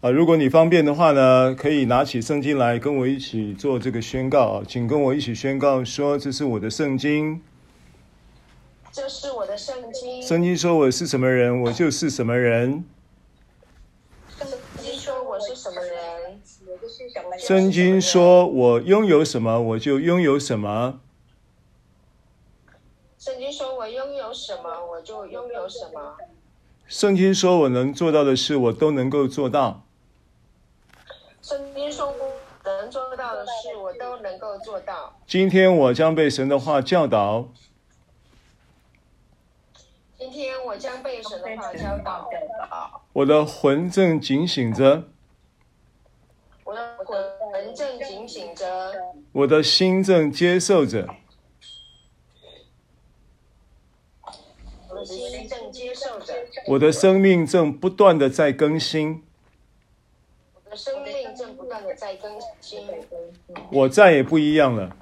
啊，如果你方便的话呢，可以拿起圣经来跟我一起做这个宣告啊，请跟我一起宣告说：“这是我的圣经，这是我的圣经。圣经说我是什么人，我就是什么人。圣经说我是什么人，圣经说我拥有什么，我就拥有什么。圣经说我拥有什么，我就拥有什么。圣经说我能做到的事，我都能够做到。”圣经说我能做到的事，我都能够做到。今天我将被神的话教导。今天我将被神的话教导。我的魂正警醒着。我的魂正警醒着。我的心正接受着。我的心正接受着。我的生命正不断的在更新。我再也不一样了。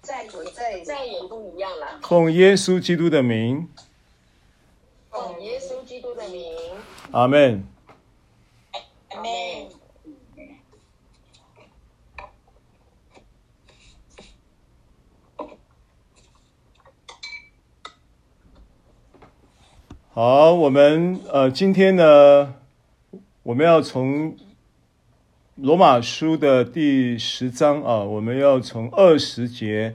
再再再也不一样了。奉耶稣基督的名。奉耶稣基督的名。阿门。阿门。好，我们呃，今天呢，我们要从。罗马书的第十章啊，我们要从二十节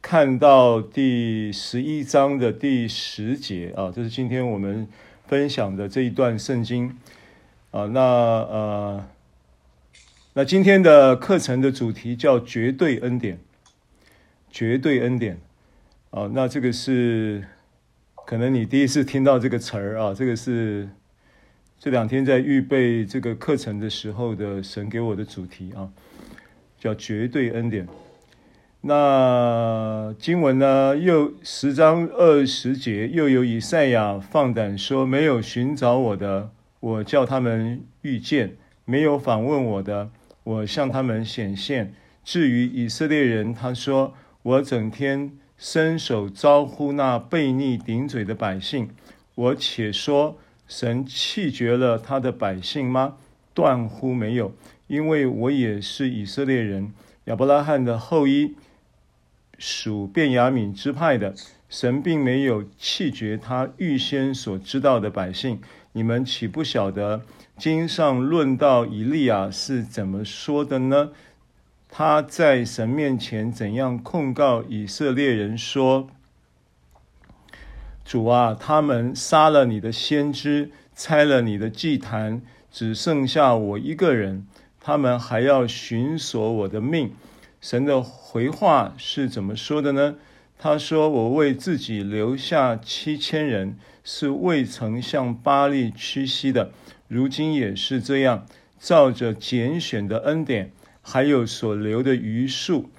看到第十一章的第十节啊，这是今天我们分享的这一段圣经啊。那呃，那今天的课程的主题叫绝对恩典，绝对恩典啊。那这个是可能你第一次听到这个词儿啊，这个是。这两天在预备这个课程的时候的神给我的主题啊，叫绝对恩典。那经文呢，又十章二十节，又有以赛亚放胆说：没有寻找我的，我叫他们遇见；没有访问我的，我向他们显现。至于以色列人，他说：我整天伸手招呼那悖逆顶嘴的百姓，我且说。神弃绝了他的百姓吗？断乎没有，因为我也是以色列人，亚伯拉罕的后裔，属便雅悯支派的。神并没有弃绝他预先所知道的百姓。你们岂不晓得经上论到以利亚是怎么说的呢？他在神面前怎样控告以色列人说？主啊，他们杀了你的先知，拆了你的祭坛，只剩下我一个人。他们还要寻索我的命。神的回话是怎么说的呢？他说：“我为自己留下七千人，是未曾向巴力屈膝的。如今也是这样，照着拣选的恩典，还有所留的余数，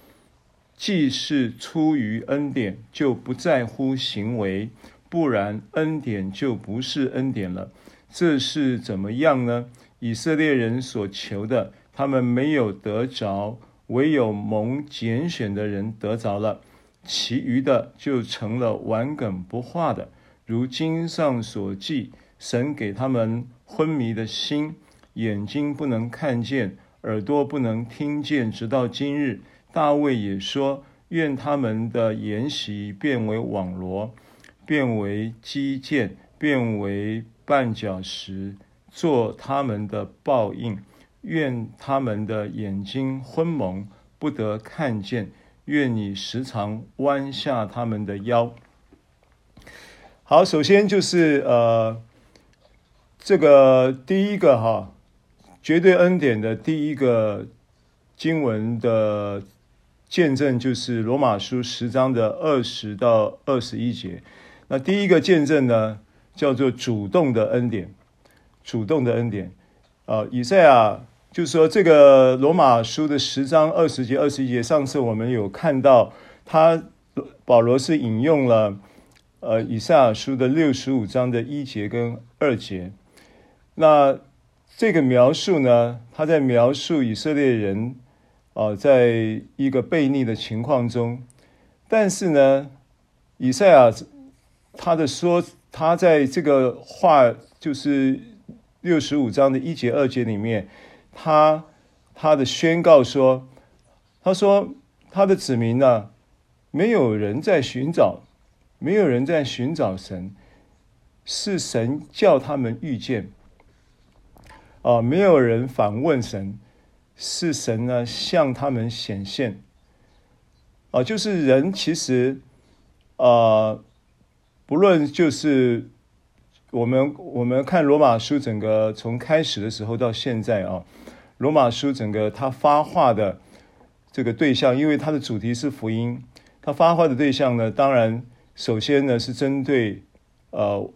既是出于恩典，就不在乎行为。”不然，恩典就不是恩典了。这是怎么样呢？以色列人所求的，他们没有得着；唯有蒙拣选的人得着了，其余的就成了顽梗不化的。如经上所记，神给他们昏迷的心，眼睛不能看见，耳朵不能听见，直到今日。大卫也说：愿他们的筵席变为网罗。变为基建，变为绊脚石，做他们的报应。愿他们的眼睛昏蒙，不得看见。愿你时常弯下他们的腰。好，首先就是呃，这个第一个哈，绝对恩典的第一个经文的见证，就是罗马书十章的二十到二十一节。那第一个见证呢，叫做主动的恩典，主动的恩典。呃，以赛亚就是说，这个罗马书的十章二十节、二十一节，上次我们有看到，他保罗是引用了呃以赛亚书的六十五章的一节跟二节。那这个描述呢，他在描述以色列人啊、在一个悖逆的情况中，但是呢，以赛亚。他的说，他在这个话就是六十五章的一节二节里面，他他的宣告说，他说他的子民呢，没有人在寻找，没有人在寻找神，是神叫他们遇见。啊、没有人反问神，是神呢向他们显现。啊、就是人其实，啊、不论就是我们我们看罗马书整个从开始的时候到现在啊，罗马书整个他发话的这个对象，因为它的主题是福音，他发话的对象呢，当然首先呢是针对呃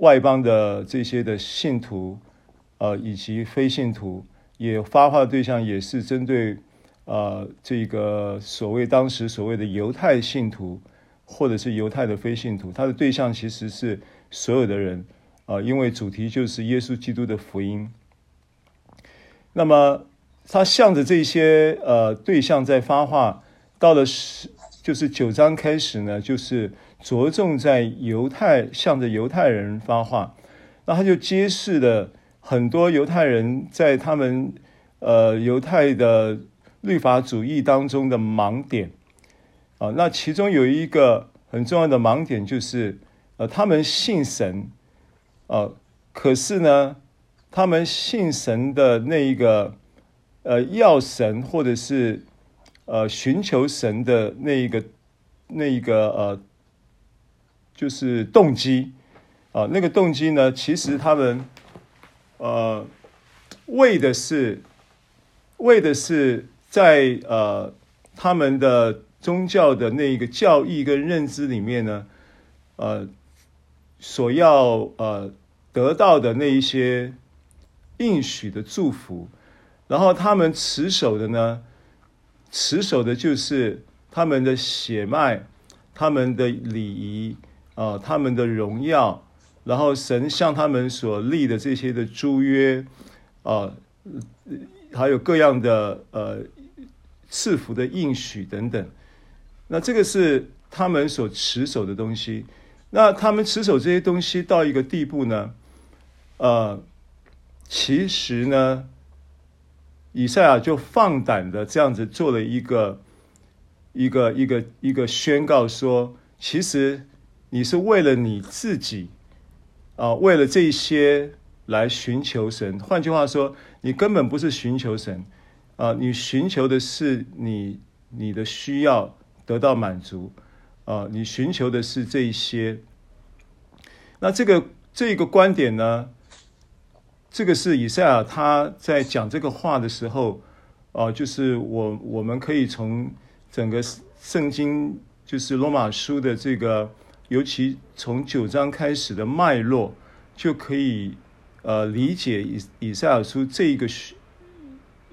外邦的这些的信徒。呃，以及非信徒也发话的对象也是针对呃这个所谓当时所谓的犹太信徒，或者是犹太的非信徒，他的对象其实是所有的人啊，呃，因为主题就是耶稣基督的福音。那么他向着这些呃对象在发话，到了十就是九章开始呢，就是着重在犹太向着犹太人发话，那他就揭示了。很多犹太人在他们呃犹太的律法主义当中的盲点啊，那其中有一个很重要的盲点就是呃他们信神啊，可是呢，他们信神的那一个呃要神或者是呃寻求神的那一个那一个呃就是动机啊，那个动机呢，其实他们。呃，为的是，为的是在呃他们的宗教的那一个教义跟认知里面呢，呃，所要呃得到的那一些应许的祝福，然后他们持守的呢，持守的就是他们的血脉、他们的礼仪啊、他们的荣耀。然后神向他们所立的这些的诸约，啊，还有各样的呃赐福的应许等等，那这个是他们所持守的东西。那他们持守这些东西到一个地步呢，呃，其实呢，以赛亚就放胆的这样子做了一个一个一个一个宣告说，其实你是为了你自己。啊，为了这些来寻求神。换句话说，你根本不是寻求神，啊，你寻求的是你你的需要得到满足，啊，你寻求的是这一些。那这个这个观点呢，这个是以赛亚他在讲这个话的时候，啊，就是我我们可以从整个圣经，就是罗马书的这个。尤其从九章开始的脉络，就可以呃理解以以赛亚书这一个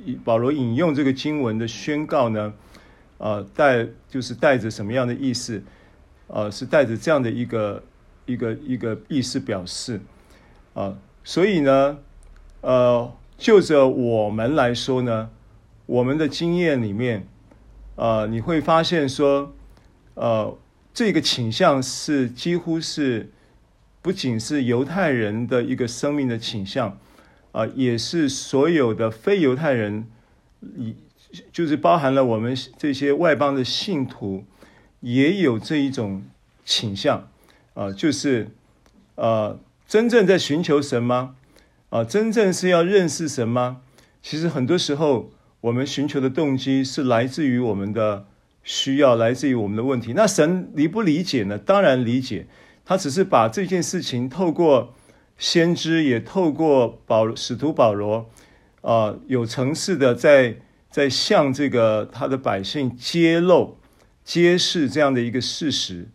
以保罗引用这个经文的宣告呢，呃带就是带着什么样的意思？呃，是带着这样的一个一个一个意思表示啊、呃，所以呢，呃，就着我们来说呢，我们的经验里面，呃，你会发现说，呃。这个倾向是几乎是不仅是犹太人的一个生命的倾向，啊、呃，也是所有的非犹太人，以就是包含了我们这些外邦的信徒，也有这一种倾向，啊、就是呃，真正在寻求神吗？啊、真正是要认识神吗？其实很多时候，我们寻求的动机是来自于我们的。需要来自于我们的问题，那神理不理解呢？当然理解，他只是把这件事情透过先知，也透过保使徒保罗，啊、有层次的在在向这个他的百姓揭露、揭示这样的一个事实。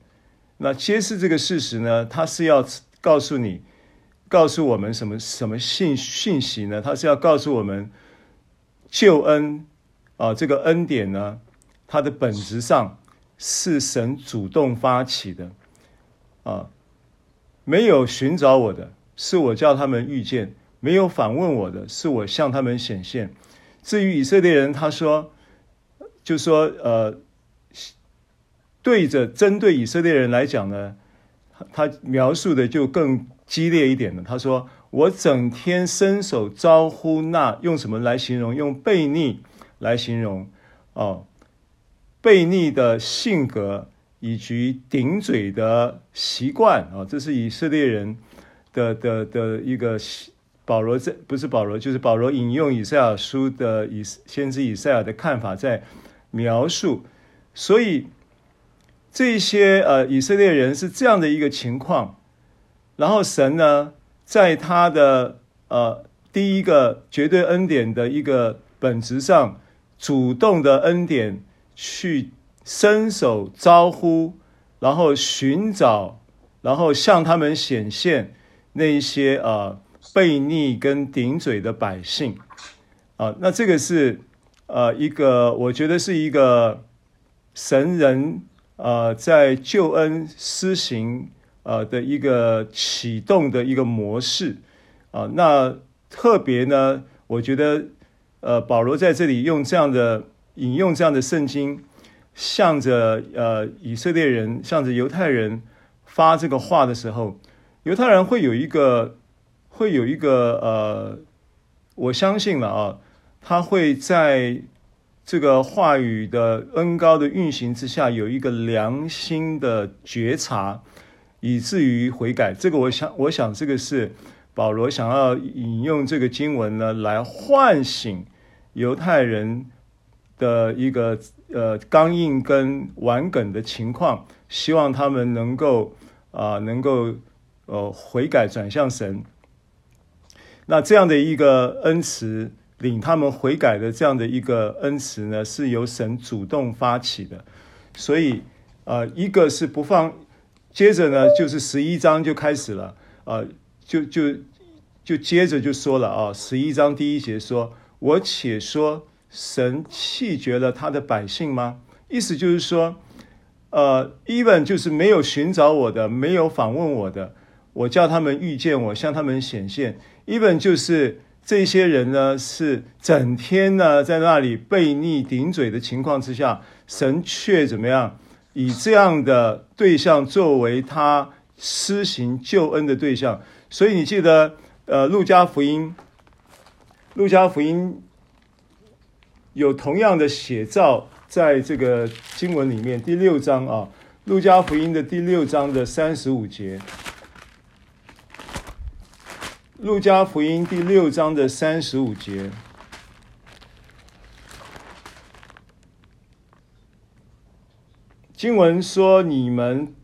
那揭示这个事实呢，他是要告诉你，告诉我们什么什么信讯息呢？他是要告诉我们救恩啊、这个恩典呢？它的本质上是神主动发起的，啊，没有寻找我的，是我叫他们遇见；没有反问我的，是我向他们显现。至于以色列人，他说，就说，呃，对着针对以色列人来讲呢，他描述的就更激烈一点了。他说：“我整天伸手招呼那，用什么来形容？用悖逆来形容哦，悖逆的性格以及顶嘴的习惯啊、哦，这是以色列人的的的一个习保罗这不是保罗，就是保罗。引用以赛亚书的以先知以赛亚的看法在描述，所以这些呃以色列人是这样的一个情况，然后神呢，在他的呃第一个绝对恩典的一个本质上，主动的恩典去伸手招呼，然后寻找，然后向他们显现那一些呃悖逆跟顶嘴的百姓啊，那这个是呃一个我觉得是一个神人呃在救恩施行。呃的一个启动的一个模式啊，那特别呢，我觉得呃保罗在这里用这样的引用这样的圣经，向着呃以色列人，向着犹太人发这个话的时候，犹太人会有一个会有一个呃，我相信了啊，他会在这个话语的恩膏的运行之下，有一个良心的觉察。以至于悔改，这个我想，我想这个是保罗想要引用这个经文呢，来唤醒犹太人的一个呃刚硬跟顽梗的情况，希望他们能够啊、能够呃悔改转向神。那这样的一个恩慈，领他们悔改的这样的一个恩慈呢，是由神主动发起的，所以呃一个是不放。接着呢，就是十一章就开始了，呃，就就就接着就说了啊，十一章第一节说：“我且说，神弃绝了他的百姓吗？”意思就是说，呃，even 就是没有寻找我的，没有访问我的，我叫他们遇见我，向他们显现。Even 就是这些人呢，是整天呢在那里悖逆顶嘴的情况之下，神却怎么样？以这样的对象作为他施行救恩的对象，所以你记得，呃，路加福音，路加福音有同样的写照，在这个经文里面第六章啊，路加福音的第六章的三十五节，路加福音第六章的三十五节。经文说：“你们，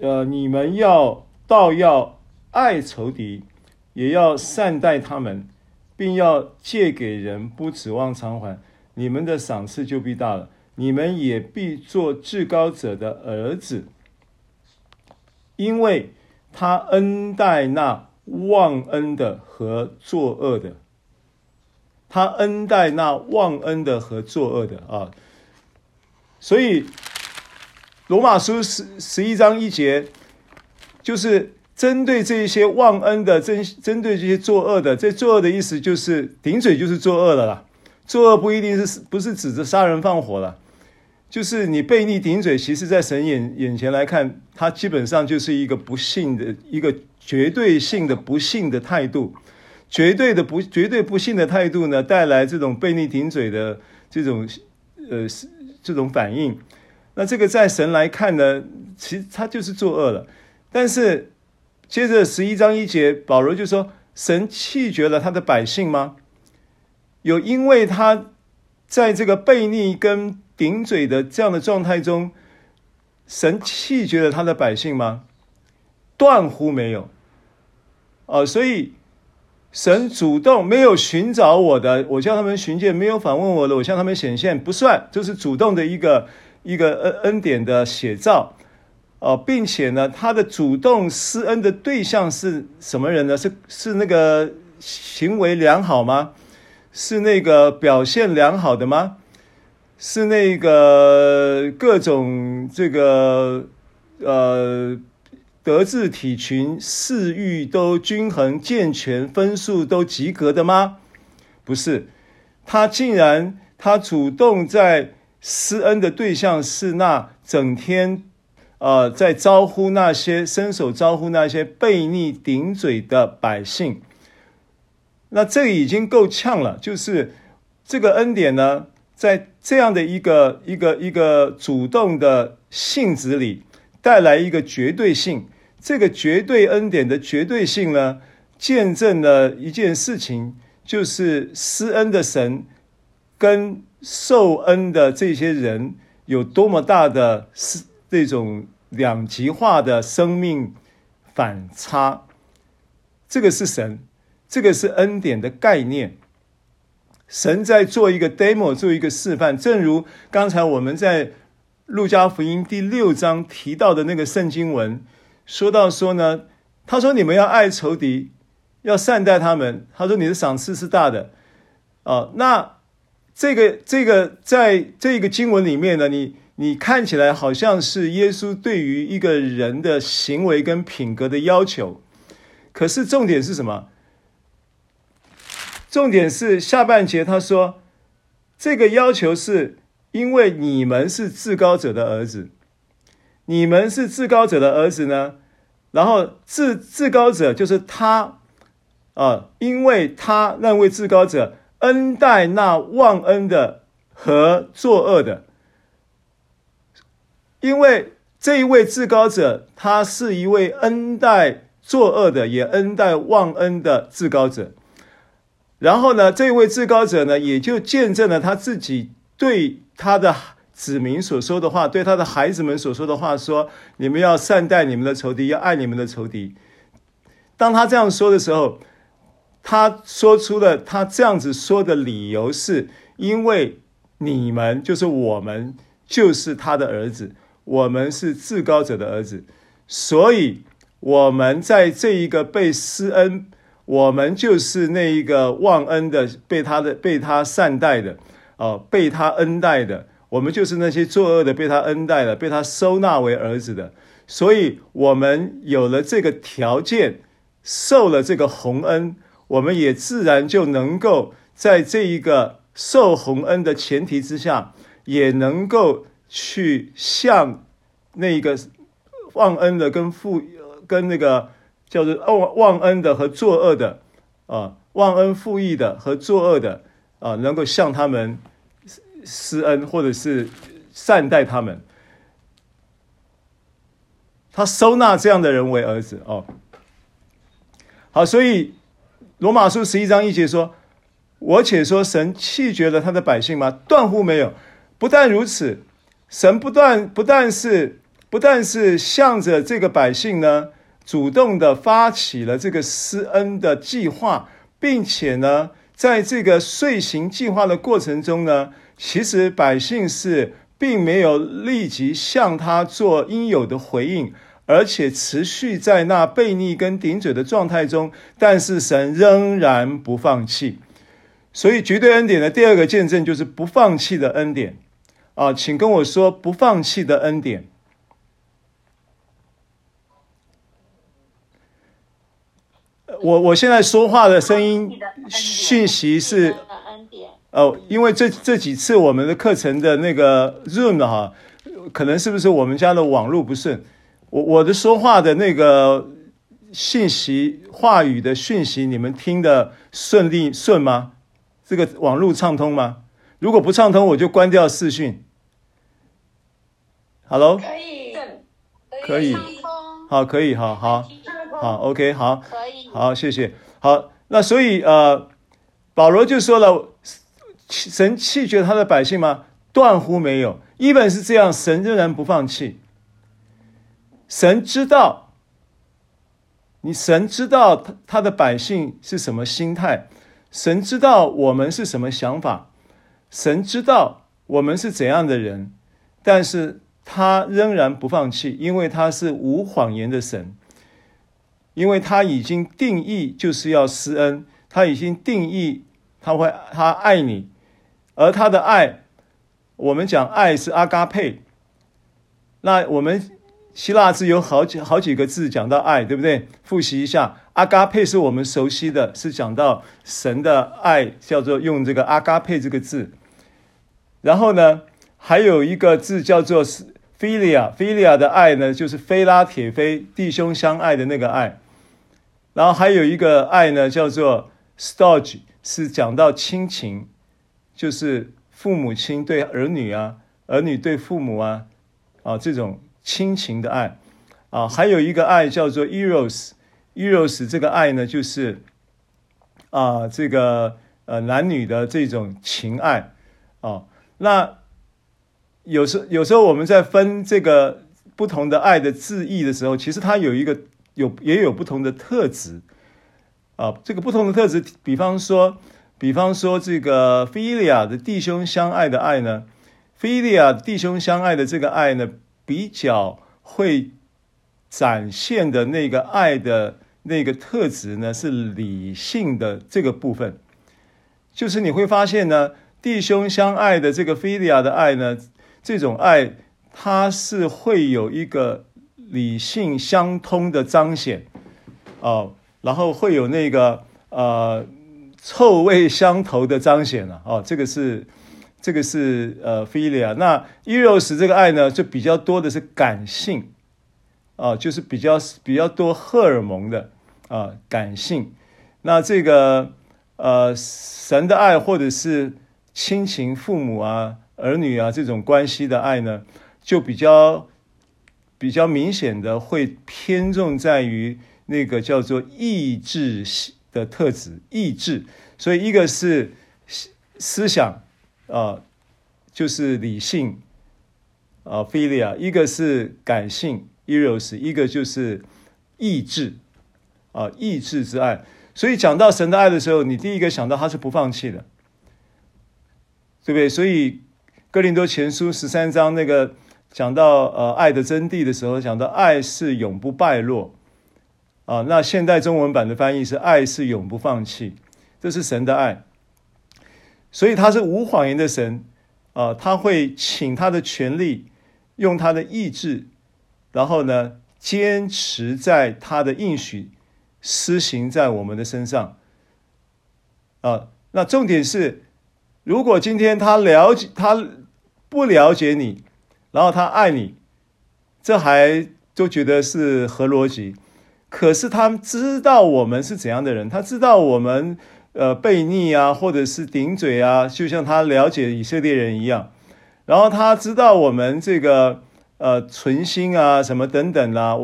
呃，你们要倒要爱仇敌，也要善待他们，并要借给人，不指望偿还。你们的赏赐就必大了。你们也必做至高者的儿子，因为他恩待那忘恩的和作恶的。”他恩待那忘恩的和作恶的啊，所以罗马书十十一章一节，就是针对这些忘恩的，针针对这些作恶的。这作恶的意思就是顶嘴，就是作恶的啦。作恶不一定是不是指着杀人放火了，就是你悖逆顶嘴，其实在神眼眼前来看，他基本上就是一个不信的一个绝对性的不信的态度。绝对的不绝对不信的态度呢，带来这种悖逆顶嘴的这种呃这种反应。那这个在神来看呢，其实他就是作恶了。但是接着十一章一节，保罗就说：神弃绝了他的百姓吗？有因为他在这个悖逆跟顶嘴的这样的状态中，神弃绝了他的百姓吗？断乎没有。哦、所以。神主动没有寻找我的，我叫他们寻见；没有访问我的，我向他们显现，不算，就是主动的一个一个恩恩典的写照，哦、并且呢，他的主动施恩的对象是什么人呢？是是那个行为良好吗？是那个表现良好的吗？是那个各种这个呃。德智体群四育都均衡健全，分数都及格的吗？不是，他竟然他主动在施恩的对象是那整天呃，在招呼那些伸手招呼那些悖逆顶嘴的百姓。那这已经够呛了，就是这个恩典呢，在这样的一个一个一个主动的性质里，带来一个绝对性。这个绝对恩典的绝对性呢，见证了一件事情，就是施恩的神跟受恩的这些人有多么大的是这种两极化的生命反差。这个是神，这个是恩典的概念。神在做一个 demo，做一个示范。正如刚才我们在路加福音第六章提到的那个圣经文，说到说呢，他说你们要爱仇敌。要善待他们，他说你的赏赐是大的，哦，那这个这个在这个经文里面呢，你你看起来好像是耶稣对于一个人的行为跟品格的要求，可是重点是什么？重点是下半节他说，这个要求是因为你们是至高者的儿子，你们是至高者的儿子呢，然后至至高者就是他。啊，因为他那位至高者恩待那忘恩的和作恶的，因为这一位至高者，他是一位恩待作恶的，也恩待忘恩的至高者。然后呢，这位至高者呢，也就见证了他自己对他的子民所说的话，对他的孩子们所说的话，说：你们要善待你们的仇敌，要爱你们的仇敌。当他这样说的时候，他说出了他这样子说的理由，是因为你们就是我们，就是他的儿子，我们是至高者的儿子，所以我们在这一个被施恩，我们就是那一个忘恩的，被他的被他善待的，哦，被他恩待的，我们就是那些作恶的，被他恩待的，被他收纳为儿子的，所以我们有了这个条件，受了这个洪恩。我们也自然就能够在这一个受洪恩的前提之下，也能够去向那个忘恩的跟父跟那个叫做忘忘恩的和作恶的啊，忘恩负义的和作恶的啊，能够向他们施恩或者是善待他们，他收纳这样的人为儿子哦。好，所以。罗马书十一章一节说：“我且说神弃绝了他的百姓吗？断乎没有。不但如此，神不断不但是不但是向着这个百姓呢，主动的发起了这个施恩的计划，并且呢，在这个遂行计划的过程中呢，其实百姓是并没有立即向他做应有的回应。”而且持续在那悖逆跟顶嘴的状态中，但是神仍然不放弃，所以绝对恩典的第二个见证就是不放弃的恩典啊，请跟我说不放弃的恩典。我我现在说话的声音讯息是哦，因为这这几次我们的课程的那个 Zoom 哈，可能是不是我们家的网络不顺？我我的说话的那个信息、话语的讯息，你们听的顺利顺吗？这个网络畅通吗？如果不畅通，我就关掉视讯。Hello？可以，可以，好，可以，好好好，OK，好，可以，好，谢谢，好。那所以呃，保罗就说了，神弃绝他的百姓吗？断乎没有。一本是这样，神仍然不放弃。神知道，你神知道他他的百姓是什么心态，神知道我们是什么想法，神知道我们是怎样的人，但是他仍然不放弃，因为他是无谎言的神，因为他已经定义就是要施恩，他已经定义他会他爱你，而他的爱，我们讲爱是阿嘎佩，那我们。希腊字有好几好几个字讲到爱，对不对？复习一下，阿嘎佩是我们熟悉的，是讲到神的爱，叫做用这个阿嘎佩这个字。然后呢，还有一个字叫做 philia，philia 的爱呢，就是菲拉铁菲，弟兄相爱的那个爱。然后还有一个爱呢，叫做 storge，是讲到亲情，就是父母亲对儿女啊，儿女对父母啊，啊这种亲情的爱。啊，还有一个爱叫做 eros，eros 这个爱呢，就是啊这个呃男女的这种情爱。啊，那。有时有时候我们在分这个不同的爱的字义的时候，其实它有一个有也有不同的特质啊。这个不同的特质，比方说，比方说这个菲利亚的弟兄相爱的爱呢菲利亚弟兄相爱的这个爱呢，比较会展现的那个爱的那个特质呢，是理性的这个部分。就是你会发现呢，弟兄相爱的这个菲利亚的爱呢。这种爱，它是会有一个理性相通的彰显，哦，然后会有那个呃臭味相投的彰显了，哦，这个是这个是呃 philia。那 eros 这个爱呢，就比较多的是感性，啊、哦，就是比较比较多荷尔蒙的啊、感性。那这个呃神的爱或者是亲情父母啊。儿女啊，这种关系的爱呢，就比较比较明显的会偏重在于那个叫做意志的特质，意志。所以一个是思想啊，就是理性啊，philia；一个是感性，eros；一个就是意志啊，意志之爱。所以讲到神的爱的时候，你第一个想到他是不放弃的，对不对？所以。哥林多前书十三章那个讲到呃爱的真谛的时候，讲到爱是永不败落啊。那现代中文版的翻译是爱是永不放弃，这是神的爱。所以他是无谎言的神啊，他会请他的权力，用他的意志，然后呢坚持在他的应许施行在我们的身上啊。那重点是，如果今天他了解他。不了解你，然后他爱你，这还就觉得是合逻辑。可是他知道我们是怎样的人，他知道我们呃悖逆啊，或者是顶嘴啊，就像他了解以色列人一样。然后他知道我们这个呃存心啊什么等等啊，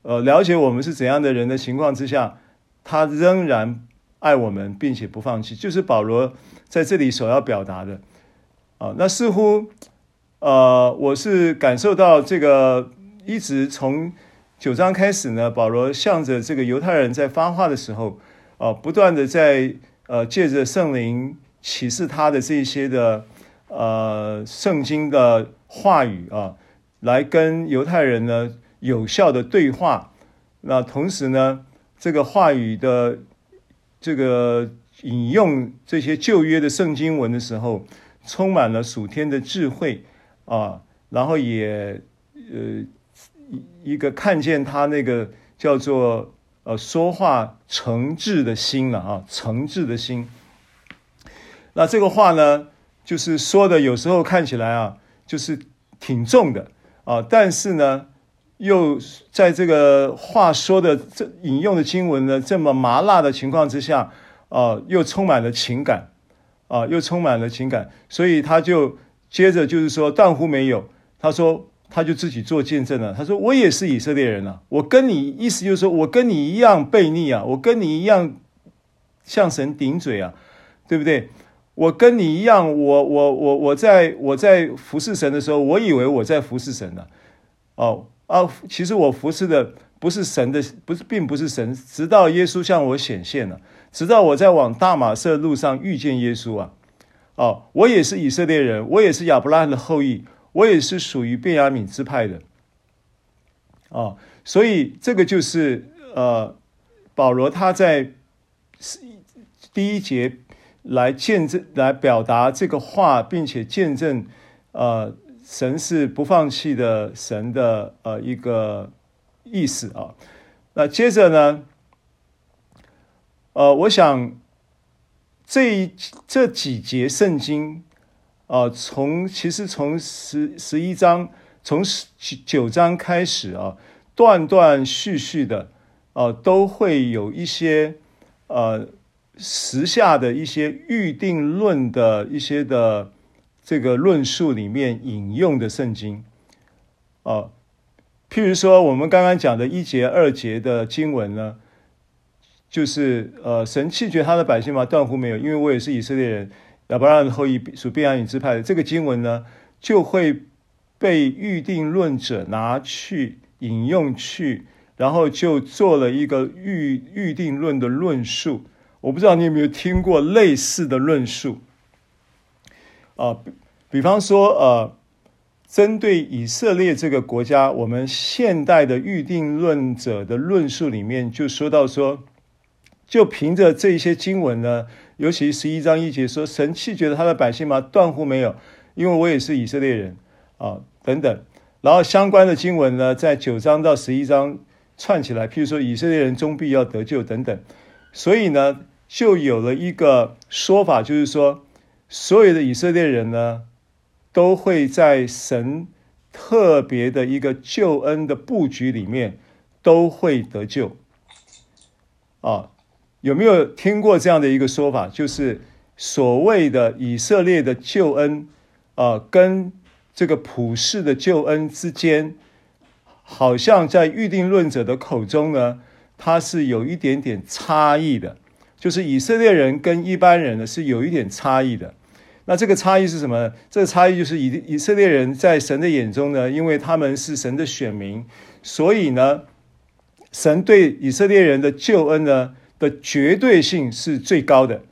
呃了解我们是怎样的人的情况之下，他仍然爱我们，并且不放弃。就是保罗在这里所要表达的啊，那似乎。呃，我是感受到这个，一直从九章开始呢，保罗向着这个犹太人在发话的时候，呃，不断的在呃借着圣灵启示他的这些的呃圣经的话语啊、来跟犹太人呢有效的对话。那同时呢，这个话语的这个引用这些旧约的圣经文的时候，充满了属天的智慧。啊，然后也呃一个看见他那个叫做呃说话诚挚的心了啊，诚挚的心。那这个话呢，就是说的有时候看起来啊，就是挺重的啊，但是呢，又在这个话说的这引用的经文呢这么麻辣的情况之下啊，又充满了情感啊，又充满了情感，所以他就。接着就是说，断乎没有。他说，他就自己做见证了。他说，我也是以色列人啊，我跟你意思就是说我跟你一样悖逆啊，我跟你一样向神顶嘴啊，对不对？我跟你一样，我我我我在我在服侍神的时候，我以为我在服侍神呢。哦啊，其实我服侍的不是神的，不是，并不是神。直到耶稣向我显现了，直到我在往大马色路上遇见耶稣啊。哦，我也是以色列人，我也是亚伯拉罕的后裔，我也是属于便雅悯支派的。哦，所以这个就是呃，保罗他在第一节来见证、来表达这个话，并且见证呃，神是不放弃的神的呃一个意思啊。那接着呢，呃，我想。这一这几节圣经，啊、从其实从十十一章从十九章开始啊，断断续续的，呃，都会有一些呃时下的一些预定论的一些的这个论述里面引用的圣经，啊，譬如说我们刚刚讲的一节二节的经文呢，就是呃，神弃绝他的百姓吗？断乎没有，因为我也是以色列人，亚伯拉罕的后裔，属便雅悯支派的。这个经文呢，就会。被预定论者拿去引用去，然后就做了一个预预定论的论述。我不知道你有没有听过类似的论述啊？比比方说，呃，针对以色列这个国家，我们现代的预定论者的论述里面就说到说，就凭着这些经文呢，尤其十一章一节说，神弃绝了他的百姓吗？断乎没有，因为我也是以色列人啊。等等，然后相关的经文呢，在九章到十一章串起来，譬如说以色列人终必要得救等等，所以呢，就有了一个说法，就是说，所有的以色列人呢，都会在神特别的一个救恩的布局里面都会得救。啊，有没有听过这样的一个说法？就是所谓的以色列的救恩，啊，跟这个普世的救恩之间，好像在预定论者的口中呢，它是有一点点差异的。就是以色列人跟一般人呢是有一点差异的。那这个差异是什么呢？这个差异就是以以色列人在神的眼中呢，因为他们是神的选民，所以呢，神对以色列人的救恩呢的绝对性是最高的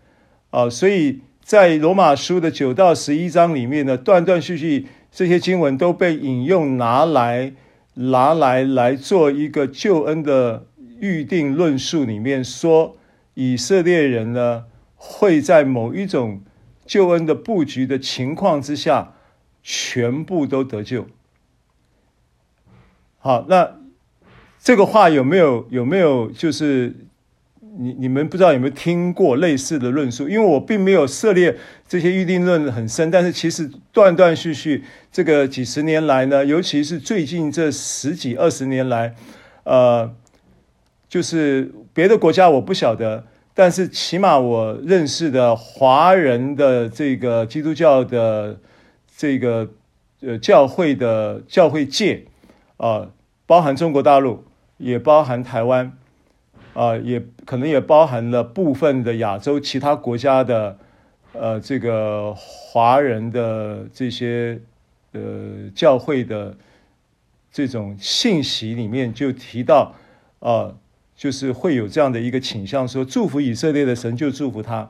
啊。所以在罗马书的九到十一章里面呢，断断续续。这些经文都被引用拿来拿来来做一个救恩的预定论述，里面说以色列人呢会在某一种救恩的布局的情况之下全部都得救。好，那这个话有没有有没有就是？你你们不知道有没有听过类似的论述？因为我并没有涉猎这些预定论很深，但是其实断断续续这个几十年来呢，尤其是最近这十几二十年来，呃，就是别的国家我不晓得，但是起码我认识的华人的这个基督教的这个呃教会的教会界啊，呃，包含中国大陆，也包含台湾。啊、也可能也包含了部分的亚洲其他国家的，呃，这个华人的这些呃教会的这种信息里面就提到，啊、就是会有这样的一个倾向，说祝福以色列的神就祝福他，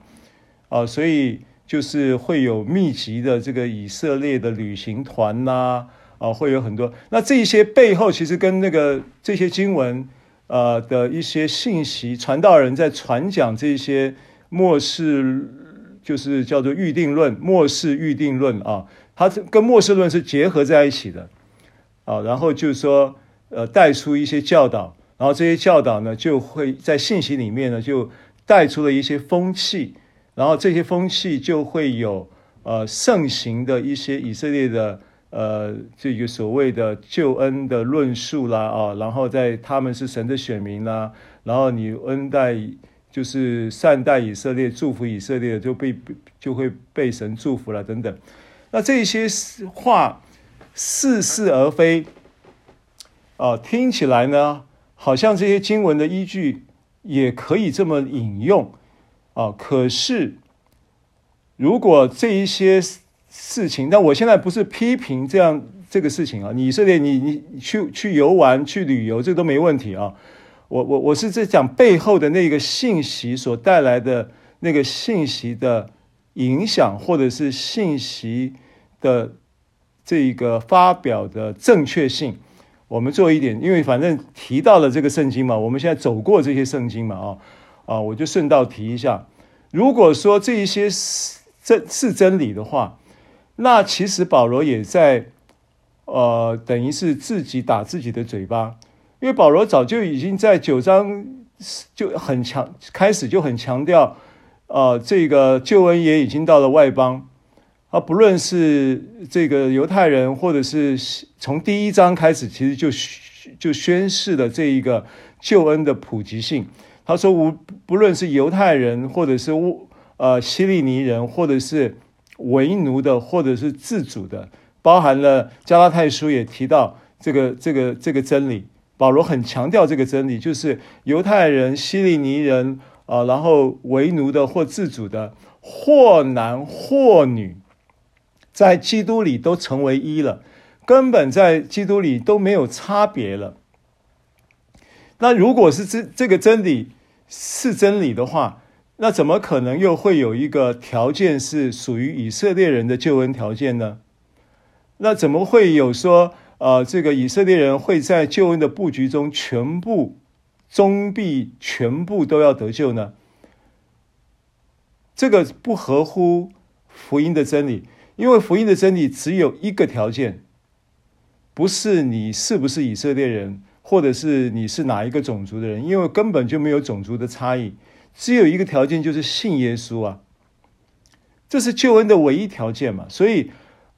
啊、所以就是会有密集的这个以色列的旅行团呐，啊、会有很多。那这些背后其实跟那个这些经文。呃的一些信息，传道人在传讲这些末世，就是叫做预定论、末世预定论啊，它跟末世论是结合在一起的啊。然后就是说，呃，带出一些教导，然后这些教导呢，就会在信息里面呢，就带出了一些风气，然后这些风气就会有呃盛行的一些以色列的。呃，这个所谓的救恩的论述啦，啊，然后在他们是神的选民啦，然后你恩待就是善待以色列，祝福以色列就被就会被神祝福了等等。那这些话似是而非，啊，听起来呢，好像这些经文的依据也可以这么引用啊，可是如果这一些。事情，但我现在不是批评这样这个事情啊。以色列，你你去去游玩、去旅游，这都没问题啊。我我我是在讲背后的那个信息所带来的那个信息的影响，或者是信息的这个发表的正确性。我们做一点，因为反正提到了这个圣经嘛，我们现在走过这些圣经嘛，啊啊，我就顺道提一下。如果说这一些是真是真理的话。那其实保罗也在，呃，等于是自己打自己的嘴巴，因为保罗早就已经在九章就很强，开始就很强调，呃，这个救恩也已经到了外邦，啊，不论是这个犹太人，或者是从第一章开始，其实就就宣示了这一个救恩的普及性。他说，无不论是犹太人，或者是呃希利尼人，或者是为奴的，或者是自主的，包含了加拉太书也提到这个这个这个真理。保罗很强调这个真理，就是犹太人、希利尼人啊、然后为奴的或自主的，或男或女。在基督里都成为一了，根本在基督里都没有差别了。那如果是这这个真理是真理的话，那怎么可能又会有一个条件是属于以色列人的救恩条件呢？那怎么会有说，呃，这个以色列人会在救恩的布局中全部终必全部都要得救呢？这个不合乎福音的真理。因为福音的真理只有一个条件，不是你是不是以色列人，或者是你是哪一个种族的人，因为根本就没有种族的差异，只有一个条件，就是信耶稣啊，这是救恩的唯一条件嘛，所以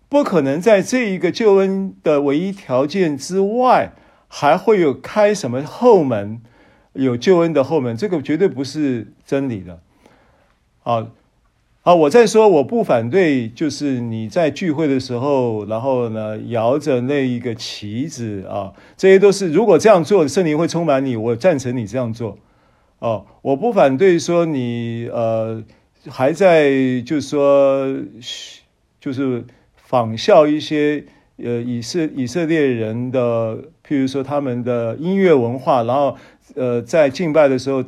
不可能在这一个救恩的唯一条件之外，还会有开什么后门，有救恩的后门，这个绝对不是真理的，啊。啊，我再说，我不反对，就是你在聚会的时候，然后呢，摇着那一个旗子啊，这些都是，如果这样做，圣灵会充满你，我赞成你这样做。哦，我不反对说你呃还在就是说就是仿效一些呃以色以色列人的，譬如说他们的音乐文化，然后呃在敬拜的时候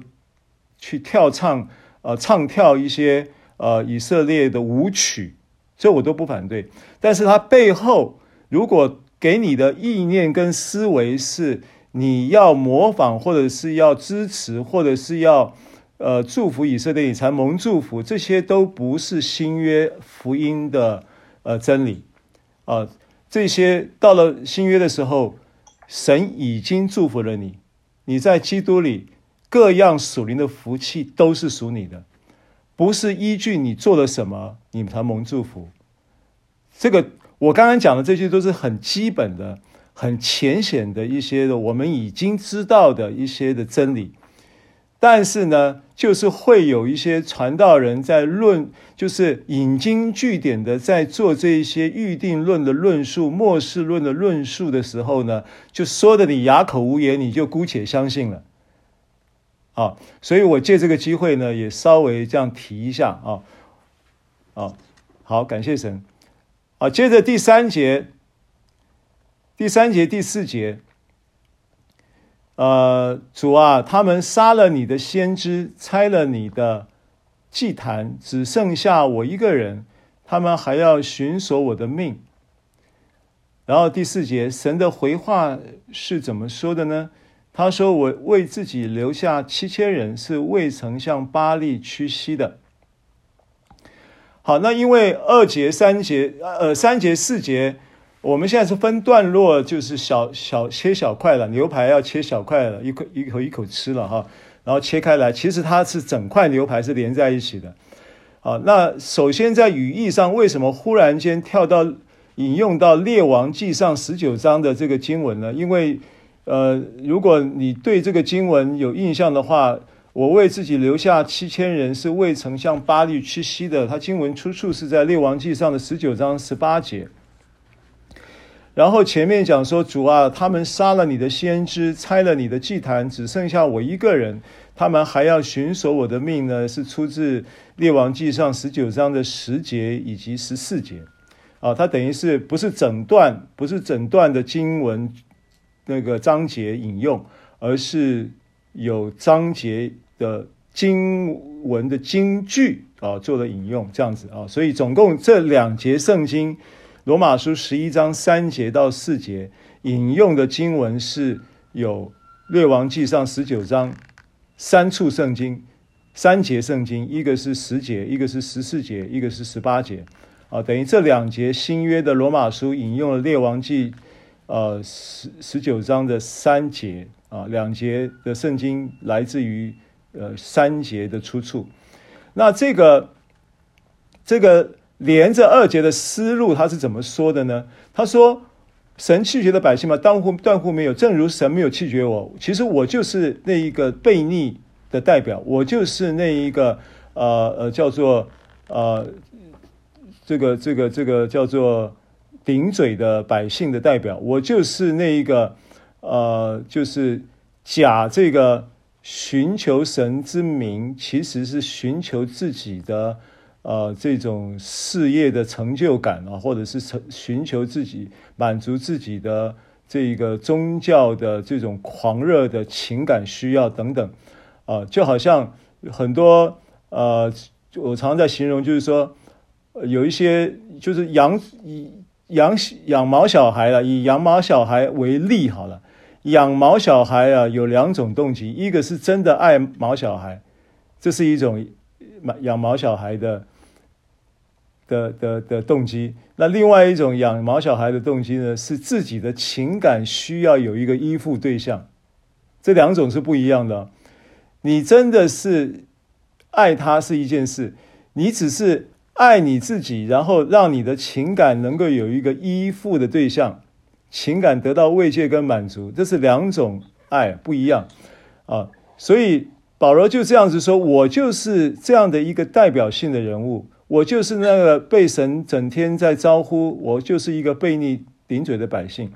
去跳唱呃唱跳一些。呃，以色列的舞曲，这我都不反对。但是它背后，如果给你的意念跟思维是你要模仿，或者是要支持，或者是要呃祝福以色列，你才蒙祝福，这些都不是新约福音的呃真理啊、这些到了新约的时候，神已经祝福了你，你在基督里各样属灵的福气都是属你的。不是依据你做了什么，你才蒙祝福。这个我刚刚讲的这些都是很基本的、很浅显的一些的，我们已经知道的一些的真理。但是呢，就是会有一些传道人在论，就是引经据典的在做这一些预定论的论述、末世论的论述的时候呢，就说的你哑口无言，你就姑且相信了。啊，所以我借这个机会呢，也稍微这样提一下啊，啊，好，感谢神。啊，接着第三节，第三节第四节，呃，主啊，他们杀了你的先知，拆了你的祭坛，只剩下我一个人，他们还要寻索我的命。然后第四节，神的回话是怎么说的呢？他说：“我为自己留下七千人，是未曾向巴力屈膝的。”好，那因为二节、三节，呃，三节、四节，我们现在是分段落，就是小小切小块了，牛排要切小块了，一口一口一口吃了哈，然后切开来，其实它是整块牛排是连在一起的。好，那首先在语义上，为什么忽然间跳到引用到列王记上十九章的这个经文呢？因为呃，如果你对这个经文有印象的话，我为自己留下七千人，是未曾向巴力屈膝的。他经文出处是在列王记上的十九章十八节。然后前面讲说，主啊，他们杀了你的先知，拆了你的祭坛，只剩下我一个人，他们还要寻索我的命呢，是出自列王纪上十九章的十节以及十四节。啊，它等于是不是整段，不是整段的经文。那个章节引用，而是有章节的经文的经句啊做了引用，这样子啊，所以总共这两节圣经，罗马书十一章三节到四节引用的经文是有列王记上十九章三处圣经，三节圣经，一个是十节，一个是十四节，一个是十八节啊，等于这两节新约的罗马书引用了列王记。呃，十十九章的三节啊，两节的圣经来自于呃三节的出处。那这个这个连着二节的思路，他是怎么说的呢？他说：“神弃绝的百姓嘛，断乎断乎没有。正如神没有弃绝我，其实我就是那一个悖逆的代表，我就是那一个呃呃叫做呃这个这个这个叫做顶嘴的百姓的代表，我就是那一个呃就是假这个寻求神之名，其实是寻求自己的。”呃，这种事业的成就感啊，或者是成寻求自己满足自己的这个宗教的这种狂热的情感需要等等，啊、就好像很多呃，我常常在形容，就是说有一些就是养以养养毛小孩了，以养毛小孩为例好了，养毛小孩啊有两种动机，一个是真的爱毛小孩，这是一种养毛小孩的。的的的动机，那另外一种养毛小孩的动机呢，是自己的情感需要有一个依附对象，这两种是不一样的。你真的是爱他是一件事，你只是爱你自己，然后让你的情感能够有一个依附的对象，情感得到慰藉跟满足，这是两种爱不一样啊。所以保罗就这样子说，我就是这样的一个代表性的人物。我就是那个被神整天在招呼，我就是一个悖逆顶嘴的百姓，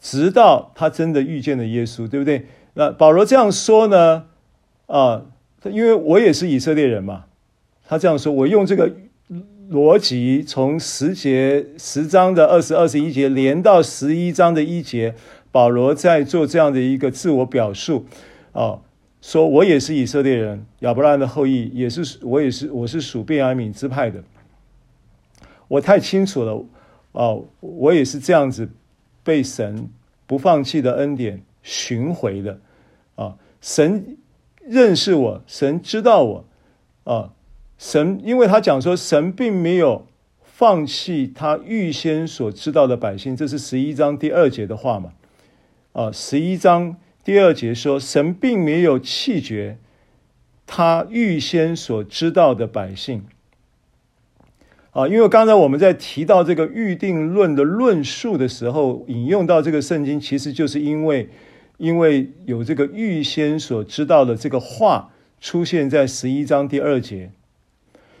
直到他真的遇见了耶稣，对不对？那保罗这样说呢？啊，因为我也是以色列人嘛，他这样说，我用这个逻辑从十节十章的二十二十一节连到十一章的一节，保罗在做这样的一个自我表述，啊。说我也是以色列人，亚伯拉罕的后裔，也是我也是我是属便雅悯支派的。我太清楚了，哦，我也是这样子被神不放弃的恩典寻回的，啊，神认识我，神知道我，啊，神因为他讲说神并没有放弃他预先所知道的百姓，这是十一章第二节的话嘛，啊，十一章。第二节说，神并没有弃绝他预先所知道的百姓啊，因为刚才我们在提到这个预定论的论述的时候，引用到这个圣经，其实就是因为因为有这个预先所知道的这个话出现在十一章第二节，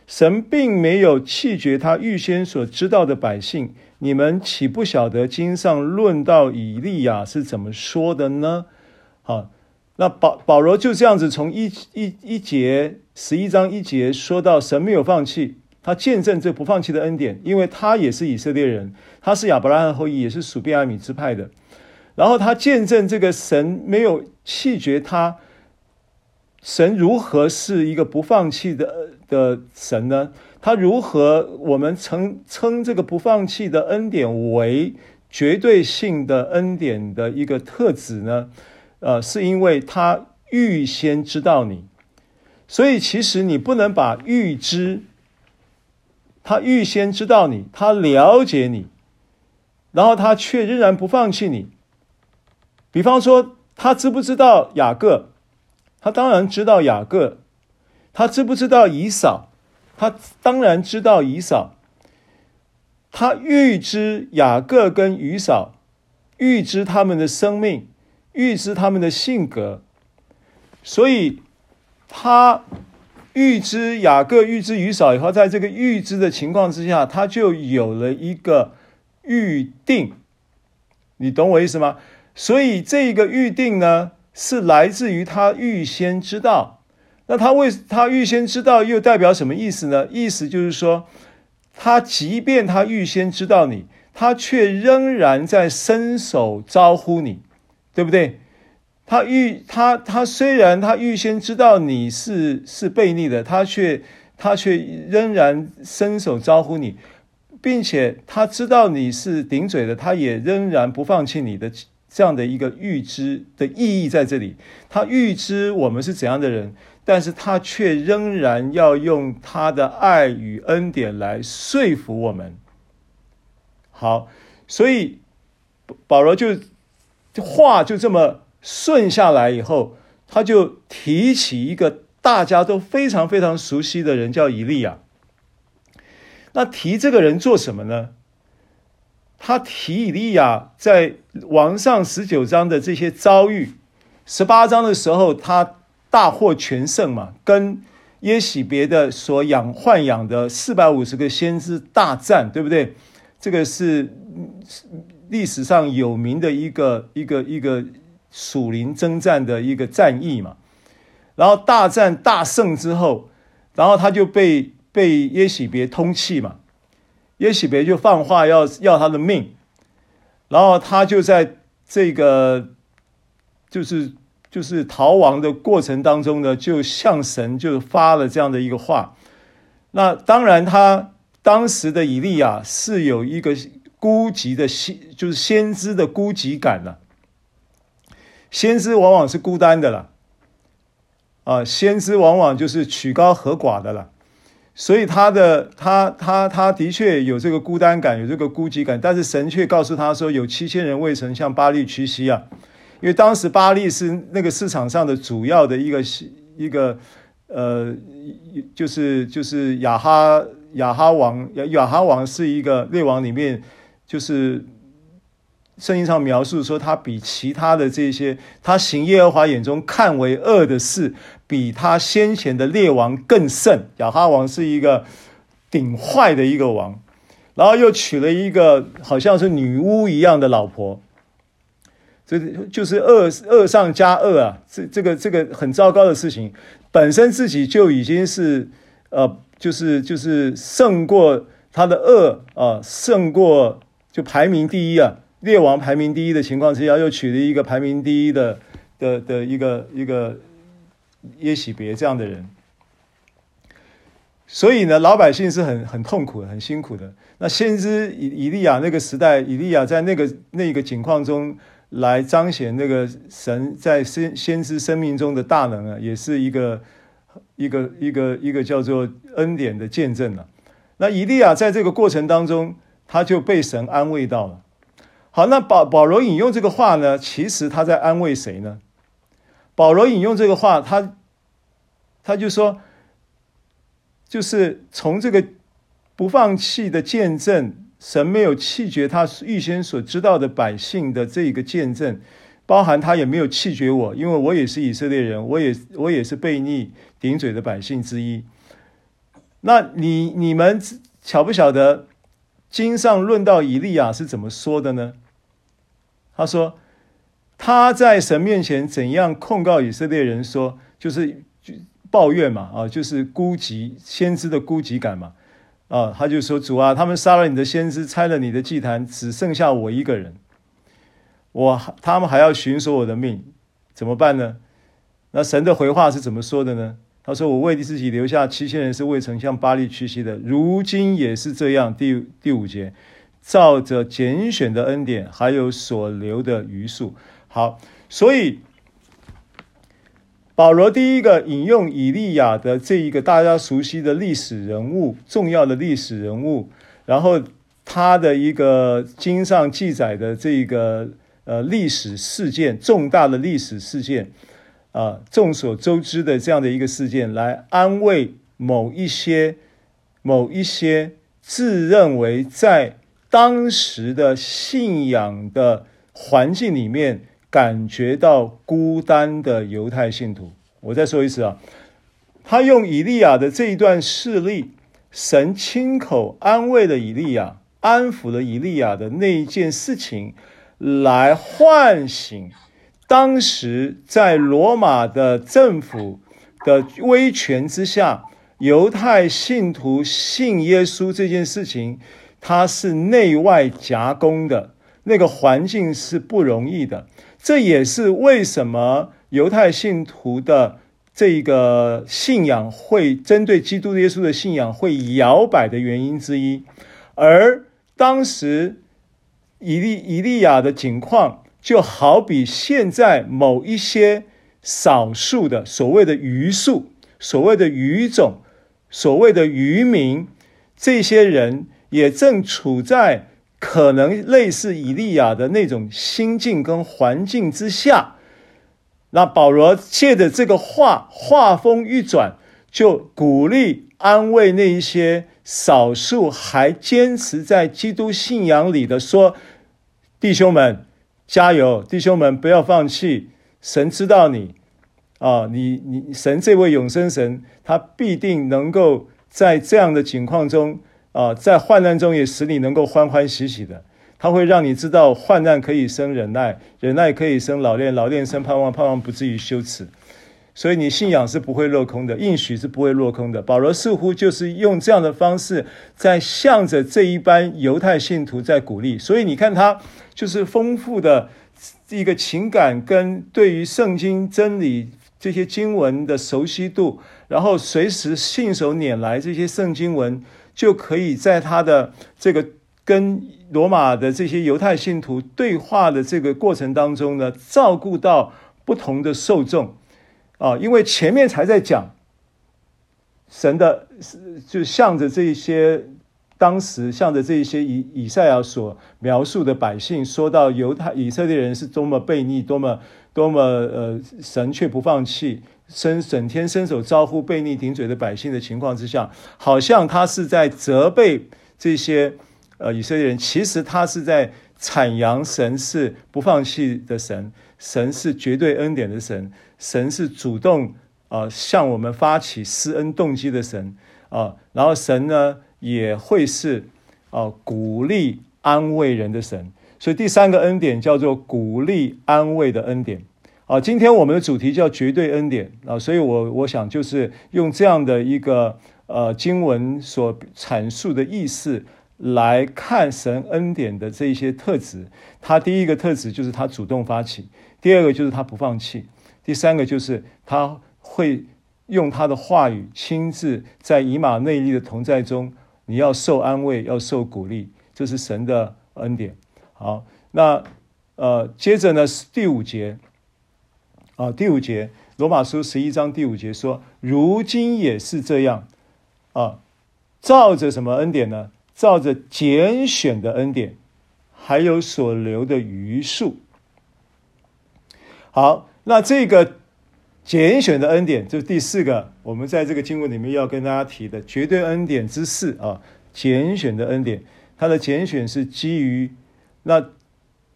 神并没有弃绝他预先所知道的百姓，你们岂不晓得经上论到以利亚是怎么说的呢？好，那保保罗就这样子从一一一节十一章一节说到神没有放弃，他见证这不放弃的恩典，因为他也是以色列人，他是亚伯拉罕后裔，也是属便雅米支派的。然后他见证这个神没有弃绝他，神如何是一个不放弃的的神呢？他如何我们称称这个不放弃的恩典为绝对性的恩典的一个特质呢？呃，是因为他预先知道你，所以其实你不能把预知，他预先知道你，他了解你，然后他却仍然不放弃你。比方说，他知不知道雅各？他当然知道雅各。他知不知道以扫？他当然知道以扫。他预知雅各跟以扫，预知他们的生命。预知他们的性格，所以他预知雅各、预知以扫以后，在这个预知的情况之下，他就有了一个预定。你懂我意思吗？所以这个预定呢，是来自于他预先知道。那他为他预先知道，又代表什么意思呢？意思就是说，他即便他预先知道你，他却仍然在伸手招呼你。对不对？他预他他虽然他预先知道你是是悖逆的，他却他却仍然伸手招呼你，并且他知道你是顶嘴的，他也仍然不放弃你的这样的一个预知的意义在这里。他预知我们是怎样的人，但是他却仍然要用他的爱与恩典来说服我们。好，所以保罗就。话就这么顺下来以后，他就提起一个大家都非常非常熟悉的人，叫以利亚。那提这个人做什么呢？他提以利亚在王上十九章的这些遭遇，十八章的时候他大获全胜嘛，跟耶洗别的所养豢养的四百五十个先知大战，对不对？这个是历史上有名的一个一个一个属灵征战的一个战役嘛。然后大战大胜之后，然后他就被被耶洗别通气嘛。耶洗别就放话要要他的命，然后他就在这个就是就是逃亡的过程当中呢，就向神就发了这样的一个话。那当然，他当时的以利亚是有一个孤寂的先，就是先知的孤寂感了。先知往往是孤单的了，啊，先知往往就是曲高和寡的了。所以他的他他他的确有这个孤单感，有这个孤寂感，但是神却告诉他说，有七千人未曾向巴力屈膝啊，因为当时巴力是那个市场上的主要的一个一个呃，就是就是亚哈亚哈王亚亚哈王是一个列王里面，就是圣经上描述说他比其他的这些他行耶和华眼中看为恶的事。比他先前的列王更甚，亚哈王是一个顶坏的一个王，然后又娶了一个好像是女巫一样的老婆，这就是恶恶上加恶啊！这这个这个很糟糕的事情，本身自己就已经是呃，就是就是胜过他的恶啊，胜过就排名第一啊，列王排名第一的情况之下，又娶了一个排名第一的的的一个一个。耶洗别这样的人，所以呢，老百姓是很很痛苦，很辛苦的。那先知以以利亚那个时代，以利亚在那个那个情况中来彰显那个神在先先知生命中的大能啊，也是一个一个一个一个叫做恩典的见证了。那以利亚在这个过程当中，他就被神安慰到了。好，那保保罗引用这个话呢，其实他在安慰谁呢？保罗引用这个话，他他就说，就是从这个不放弃的见证，神没有弃绝他预先所知道的百姓的这一个见证，包含他也没有弃绝我，因为我也是以色列人，我也我也是悖逆顶嘴的百姓之一。那你你们晓不晓得经上论到以利亚是怎么说的呢？他说。他在神面前怎样控告以色列人说，就是抱怨嘛，啊，就是孤寂先知的孤寂感嘛，啊，他就说主啊，他们杀了你的先知，拆了你的祭坛，只剩下我一个人，我他们还要寻索我的命，怎么办呢？那神的回话是怎么说的呢？他说：我为自己留下七千人是未曾向巴力屈膝的，如今也是这样。第第五节，照着拣选的恩典，还有所留的余数。好，所以保罗第一个引用以利亚的这一个大家熟悉的历史人物，重要的历史人物，然后他的一个经上记载的这个呃历史事件，重大的历史事件啊，众所周知的这样的一个事件，来安慰某一些某一些自认为在当时的信仰的环境里面。感觉到孤单的犹太信徒，我再说一次啊，他用以利亚的这一段事例，神亲口安慰了以利亚，安抚了以利亚的那一件事情，来唤醒当时在罗马的政府的威权之下，犹太信徒信耶稣这件事情，它是内外夹攻的，那个环境是不容易的。这也是为什么犹太信徒的这个信仰会针对基督耶稣的信仰会摇摆的原因之一。而当时以利以利亚的情况，就好比现在某一些少数的所谓的余数、所谓的余种、所谓的余民，这些人也正处在。可能类似以利亚的那种心境跟环境之下，那保罗借着这个话，话锋一转，就鼓励安慰那一些少数还坚持在基督信仰里的说，弟兄们加油，弟兄们不要放弃，神知道你啊，你你神这位永生神，他必定能够在这样的情况中啊，在患难中也使你能够欢欢喜喜的。他会让你知道，患难可以生忍耐，忍耐可以生老练，老练生盼望，盼望不至于羞耻。所以你信仰是不会落空的，应许是不会落空的。保罗似乎就是用这样的方式，在向着这一班犹太信徒在鼓励。所以你看他就是丰富的一个情感跟对于圣经真理这些经文的熟悉度，然后随时信手拈来这些圣经文，就可以在他的这个。跟罗马的这些犹太信徒对话的这个过程当中呢，照顾到不同的受众啊，因为前面才在讲神的，就向着这些当时向着这一些以以赛亚所描述的百姓，说到犹太以色列人是多么悖逆，多么多么呃，神却不放弃，伸整天伸手招呼悖逆顶嘴的百姓的情况之下，好像他是在责备这些。呃，以色列人其实他是在阐扬神是不放弃的神，神是绝对恩典的神，神是主动啊、呃、向我们发起施恩动机的神啊、然后神呢也会是啊、呃、鼓励安慰人的神，所以第三个恩典叫做鼓励安慰的恩典。啊、今天我们的主题叫绝对恩典。啊、所以我我想就是用这样的一个呃经文所阐述的意思。来看神恩典的这一些特质，他第一个特质就是他主动发起，第二个就是他不放弃，第三个就是他会用他的话语亲自在以马内利的同在中，你要受安慰，要受鼓励，这是神的恩典。好，那呃，接着呢是第五节啊，第五节罗马书十一章第五节说，如今也是这样啊，照着什么恩典呢？照着拣选的恩典，还有所留的余数。好，那这个拣选的恩典，就是第四个，我们在这个经文里面要跟大家提的绝对恩典之四啊。拣选的恩典，它的拣选是基于那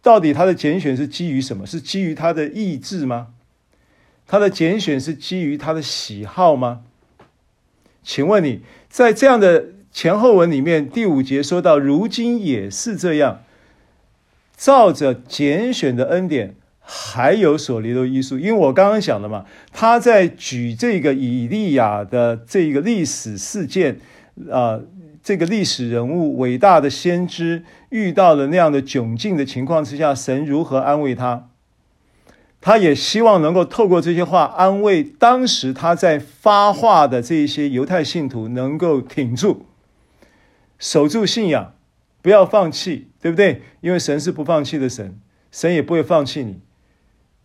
到底它的拣选是基于什么？是基于他的意志吗？他的拣选是基于他的喜好吗？请问你在这样的？前后文里面第五节说到，如今也是这样，照着拣选的恩典，还有所留的余数。因为我刚刚讲了嘛，他在举这个以利亚的这个历史事件，啊、这个历史人物伟大的先知遇到了那样的窘境的情况之下，神如何安慰他？他也希望能够透过这些话安慰当时他在发话的这些犹太信徒，能够挺住。守住信仰，不要放弃，对不对？因为神是不放弃的神，神也不会放弃你，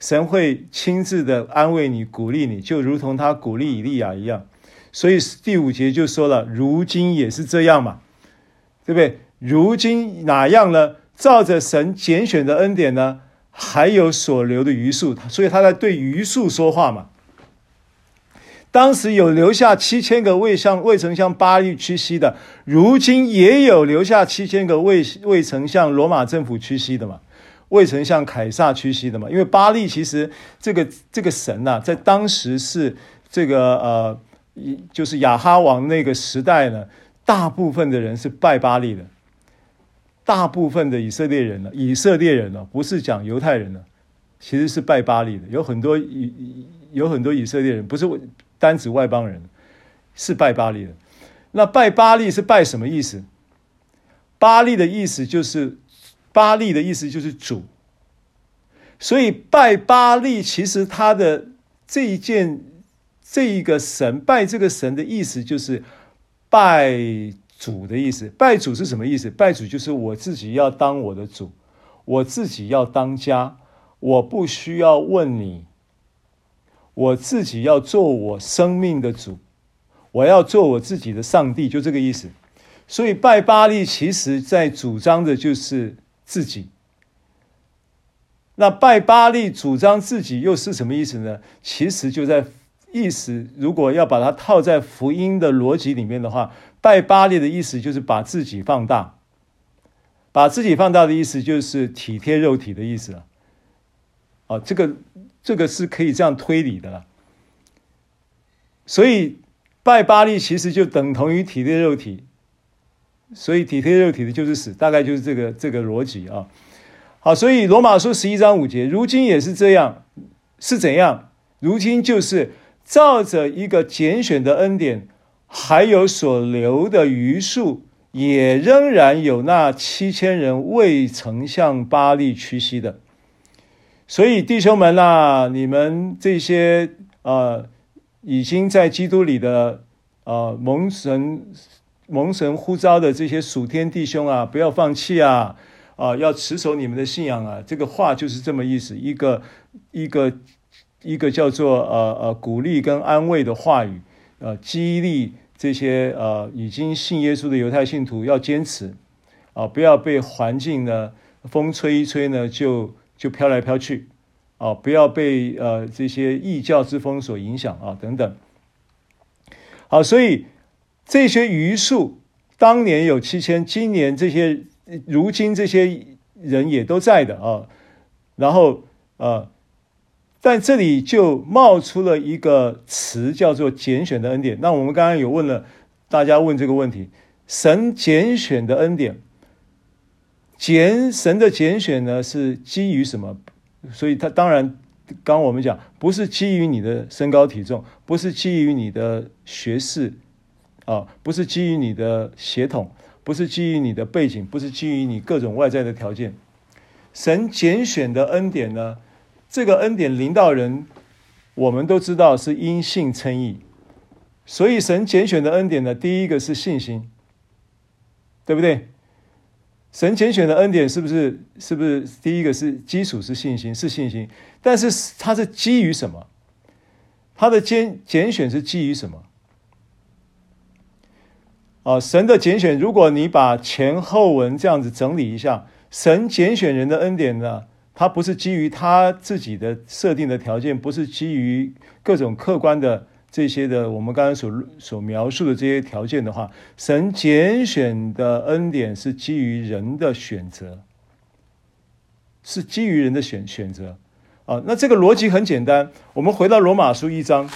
神会亲自的安慰你、鼓励你，就如同他鼓励以利亚一样。所以第五节就说了，如今也是这样嘛，对不对？如今哪样呢？照着神拣选的恩典呢，还有所留的余数，所以他在对余数说话嘛。当时有留下七千个未向未曾向巴力屈膝的，如今也有留下七千个未未曾向罗马政府屈膝的嘛，未曾向凯撒屈膝的嘛。因为巴力其实这个这个神呐、在当时是这个呃，就是亚哈王那个时代呢，大部分的人是拜巴力的，大部分的以色列人呢，以色列人呢，不是讲犹太人呢，其实是拜巴力的，有很多以有很多以色列人不是单指外邦人是拜巴力的，那拜巴力是拜什么意思？巴力的意思就是巴利的意思就是主，所以拜巴利其实他的这一件这一个神拜这个神的意思就是拜主的意思。拜主是什么意思？拜主就是我自己要当我的主，我自己要当家，我不需要问你。我自己要做我生命的主，我要做我自己的上帝，就这个意思。所以拜巴利，其实在主张的就是自己。那拜巴力主张自己又是什么意思呢？其实就在意思，如果要把它套在福音的逻辑里面的话，拜巴力的意思就是把自己放大，把自己放大的意思就是体贴肉体的意思了。哦，这个这个是可以这样推理的了。所以拜巴力其实就等同于体贴肉体，所以体贴肉体的就是死，大概就是这个这个逻辑啊。好，所以罗马书十一章五节，如今也是这样，是怎样？如今就是。照着一个拣选的恩典，还有所留的余数，也仍然有那七千人未曾向巴力屈膝的。所以弟兄们啊，你们这些呃已经在基督里的呃蒙神蒙神呼召的这些属天弟兄啊，不要放弃啊啊、要持守你们的信仰啊。这个话就是这么意思，一个一个。一个叫做呃呃鼓励跟安慰的话语，呃激励这些呃已经信耶稣的犹太信徒要坚持，啊、不要被环境呢风吹一吹呢就就飘来飘去，啊、不要被呃这些异教之风所影响啊等等。好，所以这些余数当年有七千，今年这些如今这些人也都在的啊，然后呃。但这里就冒出了一个词，叫做“拣选的恩典”。那我们刚刚有问了大家问这个问题：神拣选的恩典，拣神的拣选呢是基于什么？所以他当然，刚我们讲，不是基于你的身高体重，不是基于你的学识，啊，不是基于你的血统，不是基于你的背景，不是基于你各种外在的条件。神拣选的恩典呢？这个恩典临到人，我们都知道是因信称义，所以神拣选的恩典呢，第一个是信心，对不对？神拣选的恩典是不是是不是第一个是基础是信心是信心？但是它是基于什么？它的拣拣选是基于什么？啊，神的拣选，如果你把前后文这样子整理一下，神拣选人的恩典呢？他不是基于他自己的设定的条件，不是基于各种客观的这些的我们刚才所所描述的这些条件的话，神拣选的恩典是基于人的选择，是基于人的选选择啊。那这个逻辑很简单，我们回到罗马书一章，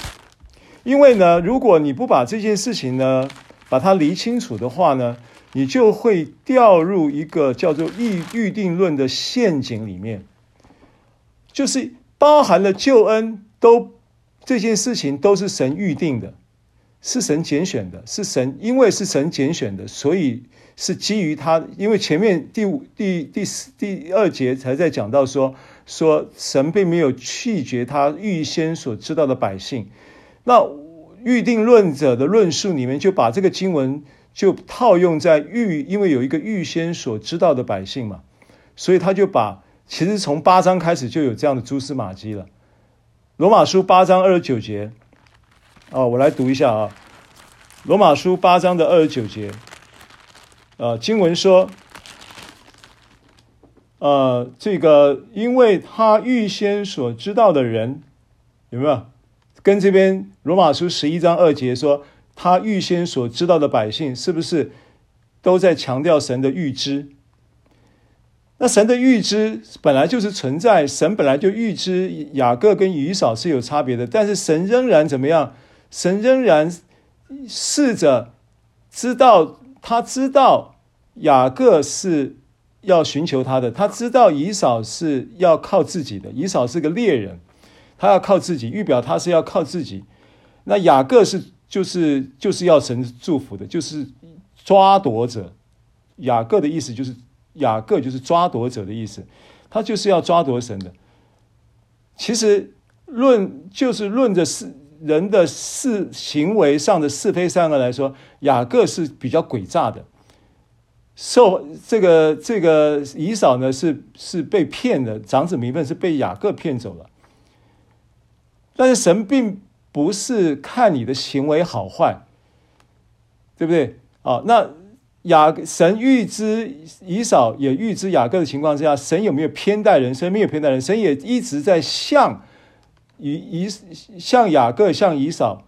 因为呢，如果你不把这件事情呢把它理清楚的话呢，你就会掉入一个叫做预预定论的陷阱里面，就是包含了救恩都这件事情都是神预定的，是神拣选的，是神因为是神拣选的，所以是基于他。因为前面第五、第第四、第二节才在讲到说说神并没有拒绝他预先所知道的百姓，那预定论者的论述里面就把这个经文。就套用在预，因为有一个预先所知道的百姓嘛，所以他就把其实从八章开始就有这样的蛛丝马迹了。罗马书八章二十九节，哦，我来读一下啊。罗马书八章的二十九节，呃，经文说，呃，这个因为他预先所知道的人，有没有跟这边罗马书十一章二节说？他预先所知道的百姓，是不是都在强调神的预知？那神的预知本来就是存在，神本来就预知雅各跟以扫是有差别的，但是神仍然怎么样？神仍然试着知道，他知道雅各是要寻求他的，他知道以扫是要靠自己的，以扫是个猎人，他要靠自己，预表他是要靠自己。那雅各是。就是就是要神祝福的，就是抓夺者。雅各的意思就是雅各就是抓夺者的意思，他就是要抓夺神的。其实论就是论着是人的是行为上的是非善恶来说，雅各是比较诡诈的。受这个这个以扫呢是是被骗的，长子名分是被雅各骗走了。但是神并。不是看你的行为好坏，对不对？啊，那雅神预知以扫也预知雅各的情况之下，神有没有偏待人？神没有偏待人，神也一直在向以以向雅各、向以扫，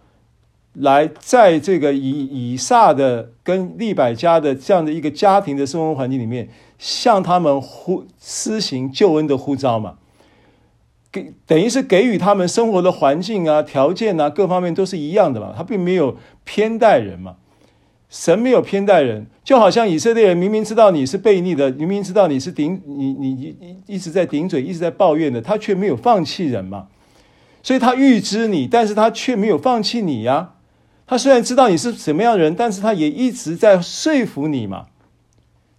来在这个以以撒的跟利百家的这样的一个家庭的生活环境里面，向他们呼施行救恩的呼召嘛，给等于是给予他们生活的环境啊、条件啊各方面都是一样的嘛，他并没有偏待人嘛。神没有偏待人，就好像以色列人明明知道你是悖逆的，明明知道你是顶你你一一直在顶嘴，一直在抱怨的，他却没有放弃人嘛。所以他预知你，但是他却没有放弃你呀。他虽然知道你是什么样的人，但是他也一直在说服你嘛。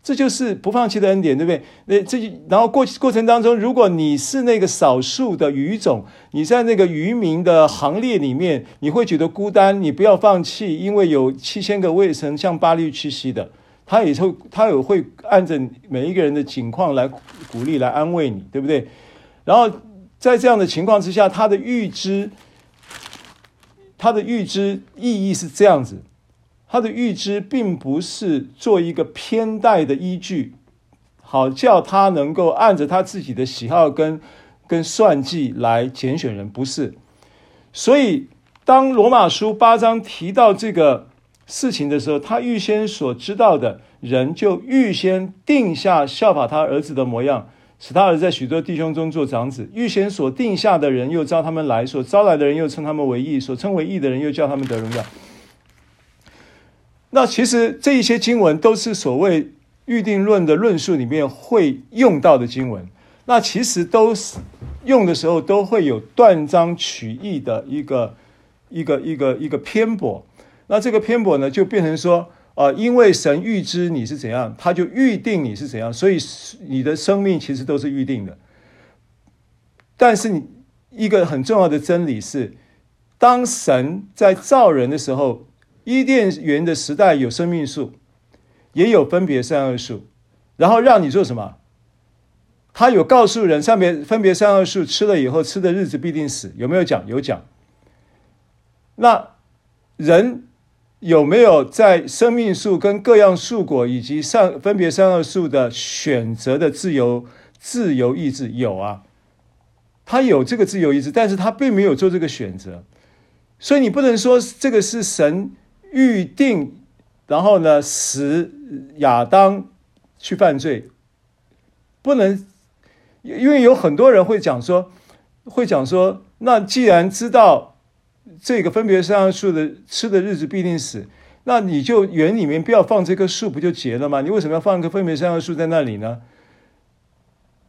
这就是不放弃的恩典，对不对？那这然后过过程当中，如果你是那个少数的余种，你在那个渔民的行列里面，你会觉得孤单。你不要放弃，因为有七千个未曾向巴黎屈膝的，他也会他也会按着每一个人的境况来鼓励、来安慰你，对不对？然后在这样的情况之下，他的预知，他的预知意义是这样子。他的预知并不是做一个偏待的依据，好叫他能够按着他自己的喜好跟跟算计来拣选人，不是。所以，当罗马书八章提到这个事情的时候，他预先所知道的人就预先定下效法他儿子的模样，使他儿子在许多弟兄中做长子。预先所定下的人又召他们来，所招来的人又称他们为义，所称为义的人又叫他们得荣耀。那其实这一些经文都是所谓预定论的论述里面会用到的经文。那其实都是用的时候都会有断章取义的一个一个一个一个偏颇。那这个偏颇呢，就变成说，呃，因为神预知你是怎样，他就预定你是怎样，所以你的生命其实都是预定的。但是你一个很重要的真理是，当神在造人的时候。伊甸园的时代有生命树，也有分别善恶树，然后让你做什么？他有告诉人，上面分别善恶树吃了以后，吃的日子必定死，有没有讲？有讲。那人有没有在生命树跟各样树果以及善分别善恶树的选择的自由自由意志？有啊，他有这个自由意志，但是他并没有做这个选择，所以你不能说这个是神。预定，然后呢，使亚当去犯罪，不能，因为有很多人会讲说，会讲说，那既然知道这个分别善恶树的吃的日子必定死，那你就园里面不要放这棵树，不就结了吗？你为什么要放一棵分别善恶树在那里呢？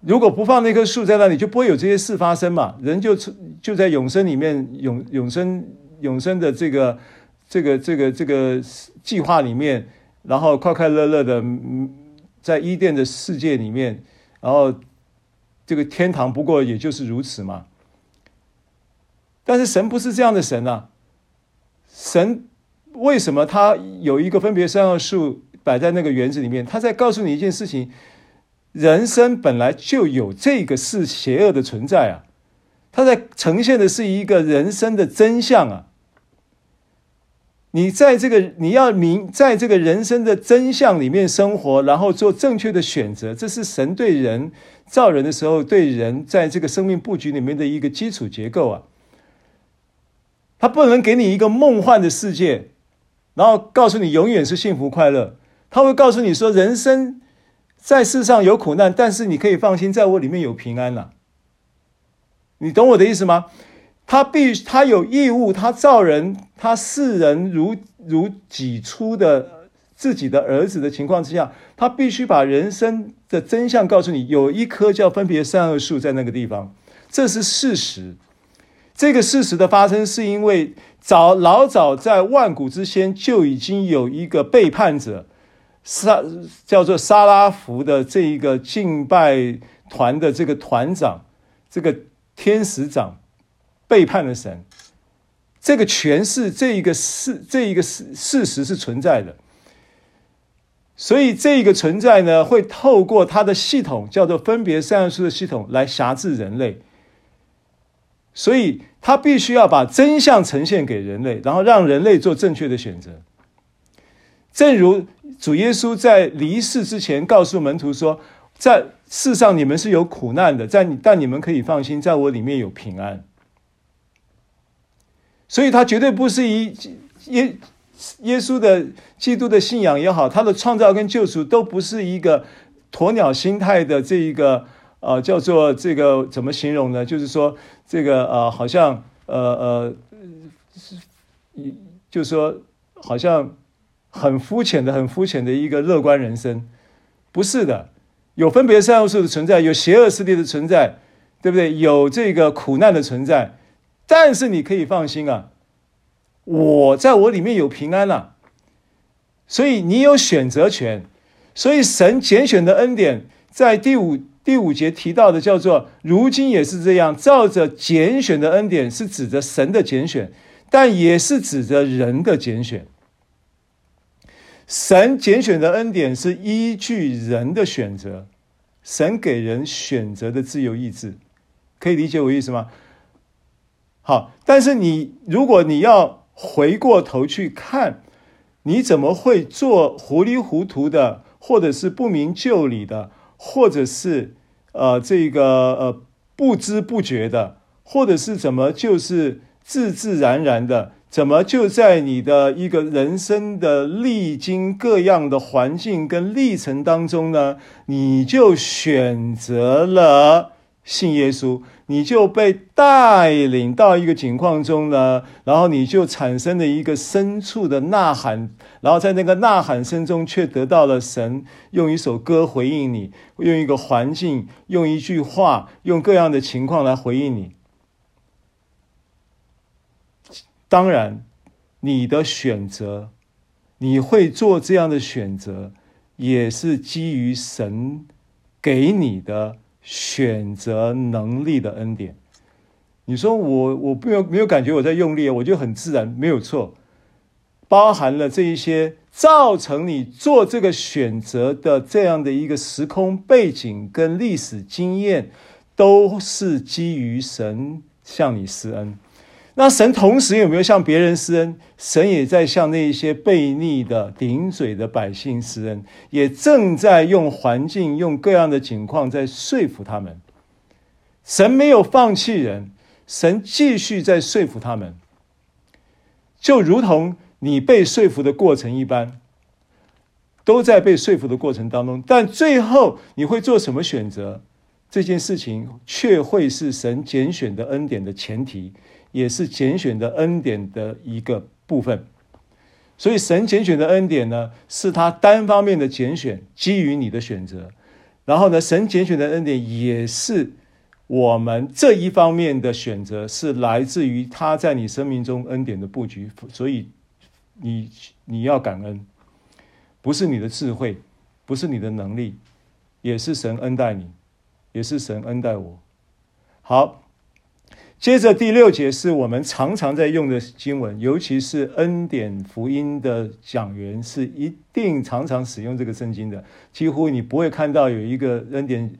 如果不放那棵树在那里，就不会有这些事发生嘛。人就就在永生里面永永生永生的这个。这个这个这个计划里面，然后快快乐乐的在伊甸的世界里面，然后这个天堂不过也就是如此嘛。但是神不是这样的神啊！神为什么他有一个分别三恶树摆在那个园子里面？他在告诉你一件事情：人生本来就有这个是邪恶的存在啊！他在呈现的是一个人生的真相啊！你在这个你要明在这个人生的真相里面生活，然后做正确的选择，这是神对人造人的时候对人在这个生命布局里面的一个基础结构啊。他不能给你一个梦幻的世界，然后告诉你永远是幸福快乐。他会告诉你说，人生在世上有苦难，但是你可以放心，在我里面有平安了。你懂我的意思吗？他必他有义务，他造人，他视人如如己出的自己的儿子的情况之下，他必须把人生的真相告诉你。有一棵叫分别善恶树在那个地方，这是事实。这个事实的发生，是因为早老早在万古之先就已经有一个背叛者，沙叫做沙拉弗的这一个敬拜团的这个团长，这个天使长。背叛了神，这个诠释这一个事，这一个事事实是存在的，所以这个存在呢，会透过他的系统，叫做分别善恶树的系统来辖制人类，所以他必须要把真相呈现给人类，然后让人类做正确的选择。正如主耶稣在离世之前告诉门徒说，在世上你们是有苦难的，在你但你们可以放心，在我里面有平安。所以他绝对不是以耶耶稣的基督的信仰也好，他的创造跟救赎都不是一个鸵鸟心态的这一个呃叫做这个怎么形容呢？就是说这个呃好像呃呃，就是说好像很肤浅的、很肤浅的一个乐观人生，不是的，有分别善恶树的存在，有邪恶势力的存在，对不对？有这个苦难的存在。但是你可以放心啊，我在我里面有平安了，所以你有选择权。所以神拣选的恩典，在第五第五节提到的叫做，如今也是这样，照着拣选的恩典是指着神的拣选，但也是指着人的拣选。神拣选的恩典是依据人的选择，神给人选择的自由意志，可以理解我意思吗？好，但是你如果你要回过头去看，你怎么会做糊里糊涂的，或者是不明就里的，或者是呃这个呃不知不觉的，或者是怎么就是自自然然的，怎么就在你的一个人生的历经各样的环境跟历程当中呢，你就选择了信耶稣？你就被带领到一个境况中呢，然后你就产生了一个深处的呐喊，然后在那个呐喊声中，却得到了神用一首歌回应你，用一个环境，用一句话，用各样的情况来回应你。当然，你的选择，你会做这样的选择，也是基于神给你的。选择能力的恩典，你说我我没有没有感觉我在用力，我就很自然，没有错，包含了这一些造成你做这个选择的这样的一个时空背景跟历史经验，都是基于神向你施恩。那神同时有没有向别人施恩？神也在向那些悖逆的顶嘴的百姓施恩，也正在用环境、用各样的情况在说服他们。神没有放弃人，神继续在说服他们，就如同你被说服的过程一般，都在被说服的过程当中。但最后你会做什么选择？这件事情却会是神拣选的恩典的前提。也是拣选的恩典的一个部分，所以神拣选的恩典呢，是他单方面的拣选，基于你的选择。然后呢，神拣选的恩典也是我们这一方面的选择，是来自于他在你生命中恩典的布局。所以你你要感恩，不是你的智慧，不是你的能力，也是神恩待你，也是神恩待我。好。接着第六节是我们常常在用的经文，尤其是恩典福音的讲员是一定常常使用这个圣经的。几乎你不会看到有一个恩典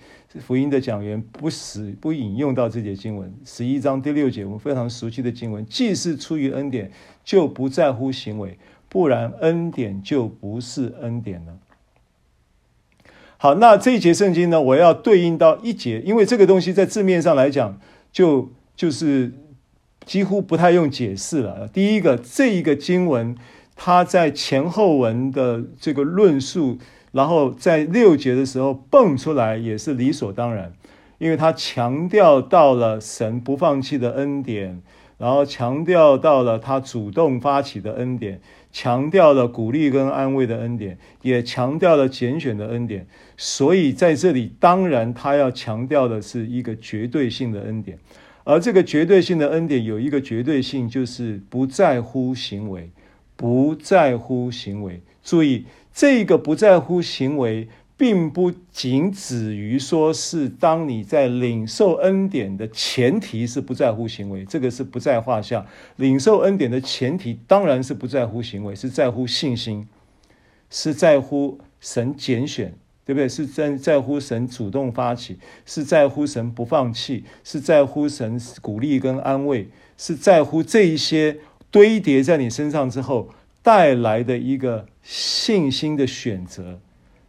福音的讲员不使不引用到这节经文。十一章第六节，我们非常熟悉的经文，既是出于恩典，就不在乎行为，不然恩典就不是恩典了。好，那这一节圣经呢，我要对应到一节，因为这个东西在字面上来讲就。就是几乎不太用解释了。第一个，这一个经文，它在前后文的这个论述，然后在六节的时候蹦出来，也是理所当然，因为它强调到了神不放弃的恩典，然后强调到了他主动发起的恩典，强调了鼓励跟安慰的恩典，也强调了拣选的恩典。所以在这里，当然他要强调的是一个绝对性的恩典。而这个绝对性的恩典有一个绝对性，就是不在乎行为，不在乎行为。注意，这个不在乎行为，并不仅止于说是当你在领受恩典的前提是不在乎行为，这个是不在话下。领受恩典的前提当然是不在乎行为，是在乎信心，是在乎神拣选。对不对？是在在乎神主动发起，是在乎神不放弃，是在乎神鼓励跟安慰，是在乎这一些堆叠在你身上之后带来的一个信心的选择，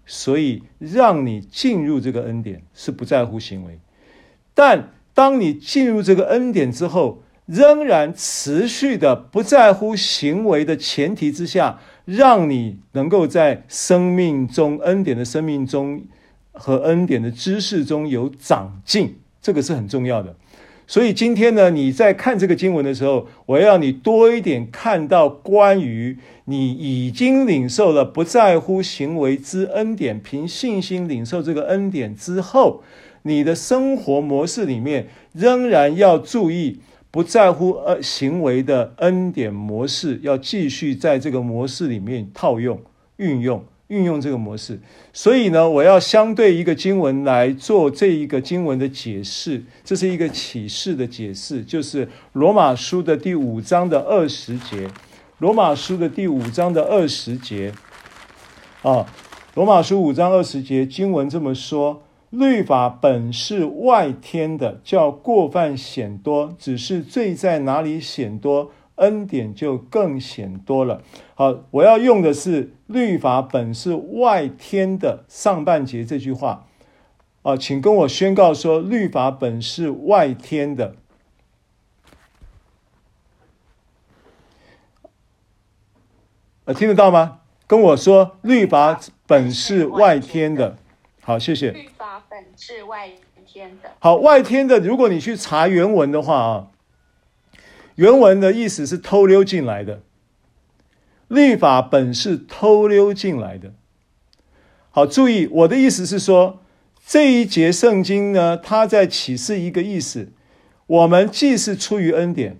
所以让你进入这个恩典是不在乎行为。但当你进入这个恩典之后，仍然持续的不在乎行为的前提之下，让你能够在生命中恩典的生命中和恩典的知识中有长进，这个是很重要的。所以今天呢，你在看这个经文的时候，我要你多一点看到关于你已经领受了不在乎行为之恩典，凭信心领受这个恩典之后，你的生活模式里面仍然要注意不在乎呃行为的恩典模式，要继续在这个模式里面套用运用。运用这个模式，所以呢，我要相对一个经文来做这一个经文的解释。这是一个启示的解释，就是罗马书的第五章的二十节。罗马书的第五章的二十节，啊，罗马书五章二十节经文这么说：律法本是外天的，叫过犯显多；只是罪在哪里显多，恩典就更显多了。好，我要用的是“律法本是外天的”上半节这句话。啊，请跟我宣告说：“律法本是外天的。”呃，听得到吗？跟我说：“律法本是外天的。”好，谢谢。律法本是外天的。好，外天的。如果你去查原文的话啊。原文的意思是偷溜进来的，律法本是偷溜进来的。好，注意我的意思是说，这一节圣经呢，它在启示一个意思：我们既是出于恩典，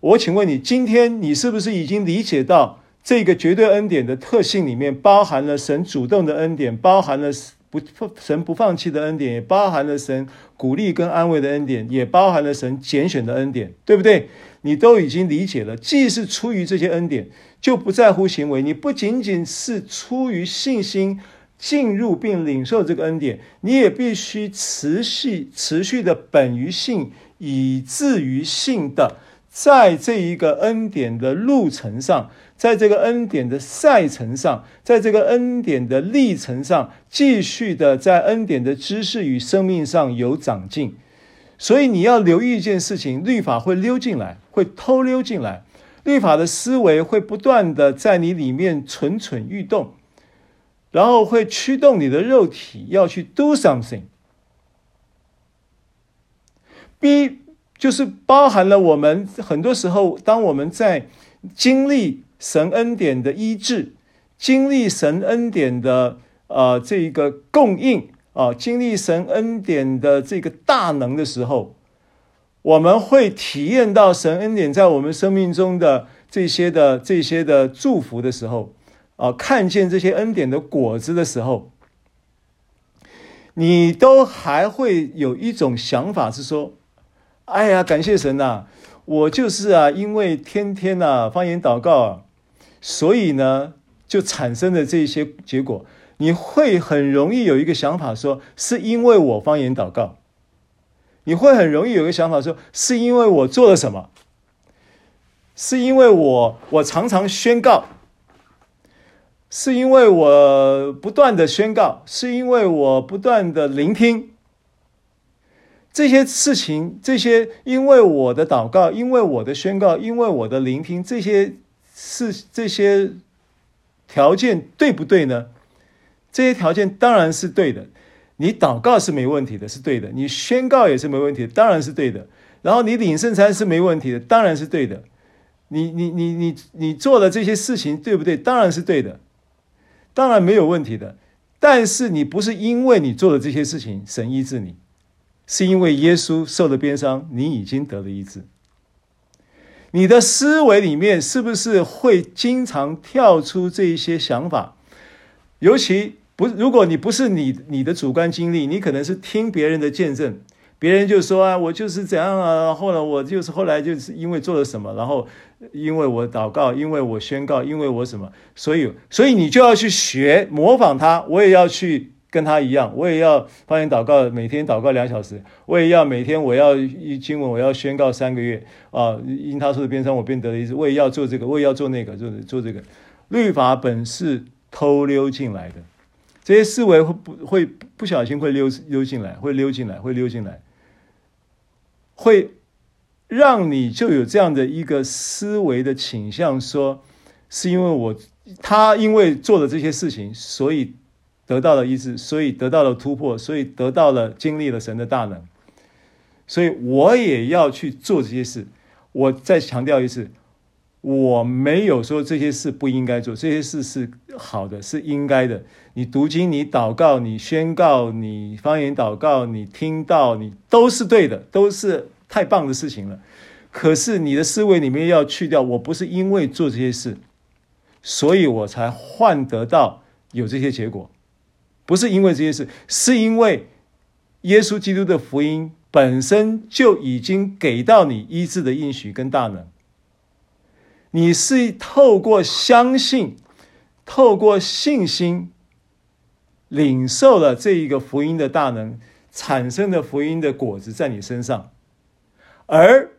我请问你，今天你是不是已经理解到这个绝对恩典的特性里面包含了神主动的恩典，包含了不神不放弃的恩典，也包含了神鼓励跟安慰的恩典，也包含了神拣选的恩典，对不对？你都已经理解了，既是出于这些恩典，就不在乎行为。你不仅仅是出于信心进入并领受这个恩典，你也必须持续、持续的本于信，以至于信的，在这一个恩典的路程上，在这个恩典的赛程上，在这个恩典的历程上，继续的在恩典的知识与生命上有长进。所以你要留意一件事情：律法会溜进来，会偷溜进来。律法的思维会不断的在你里面蠢蠢欲动，然后会驱动你的肉体要去 do something。B 就是包含了我们很多时候，当我们在经历神恩典的医治，经历神恩典的呃这个供应。啊，经历神恩典的这个大能的时候，我们会体验到神恩典在我们生命中的这些的这些的祝福的时候，啊，看见这些恩典的果子的时候，你都还会有一种想法是说：“哎呀，感谢神呐，我就是啊，因为天天呐方言祷告啊，所以呢，就产生了这些结果。”你会很容易有一个想法说，是因为我方言祷告。你会很容易有一个想法说，是因为我做了什么？是因为我我常常宣告，是因为我不断的宣告，是因为我不断的聆听这些事情，这些因为我的祷告，因为我的宣告，因为我的聆听，这些是这些条件对不对呢？这些条件当然是对的，你祷告是没问题的，是对的；你宣告也是没问题，当然是对的。然后你领圣餐是没问题的，当然是对的。你你你你你做的这些事情对不对？当然是对的，当然没有问题的。但是你不是因为你做的这些事情，神医治你，是因为耶稣受了鞭伤，你已经得了医治。你的思维里面是不是会经常跳出这一些想法？尤其。不，如果你不是你你的主观经历，你可能是听别人的见证，别人就说啊，我就是怎样啊，后来我就是后来就是因为做了什么，然后因为我祷告，因为我宣告，因为我什么，所以所以你就要去学模仿他，我也要去跟他一样，我也要方言祷告，每天祷告两小时，我也要每天我要一经文我要宣告三个月啊，因他说的鞭伤我便得了医治，我也要做这个，我也要做那个，做做这个，律法本是偷溜进来的。这些思维会不会不小心会溜溜进来，会溜进来，会溜进来，会让你就有这样的一个思维的倾向，说是因为我他因为做了这些事情，所以得到了医治，所以得到了突破，所以得到了经历了神的大能，所以我也要去做这些事。我再强调一次，我没有说这些事不应该做，这些事是好的，是应该的。你读经，你祷告，你宣告，你方言祷告，你听到，你都是对的，都是。太棒的事情了，可是你的思维里面要去掉，我不是因为做这些事，所以我才换得到有这些结果，不是因为这些事，是因为耶稣基督的福音本身就已经给到你医治的应许跟大能，你是透过相信，透过信心领受了这一个福音的大能，产生的福音的果子在你身上。而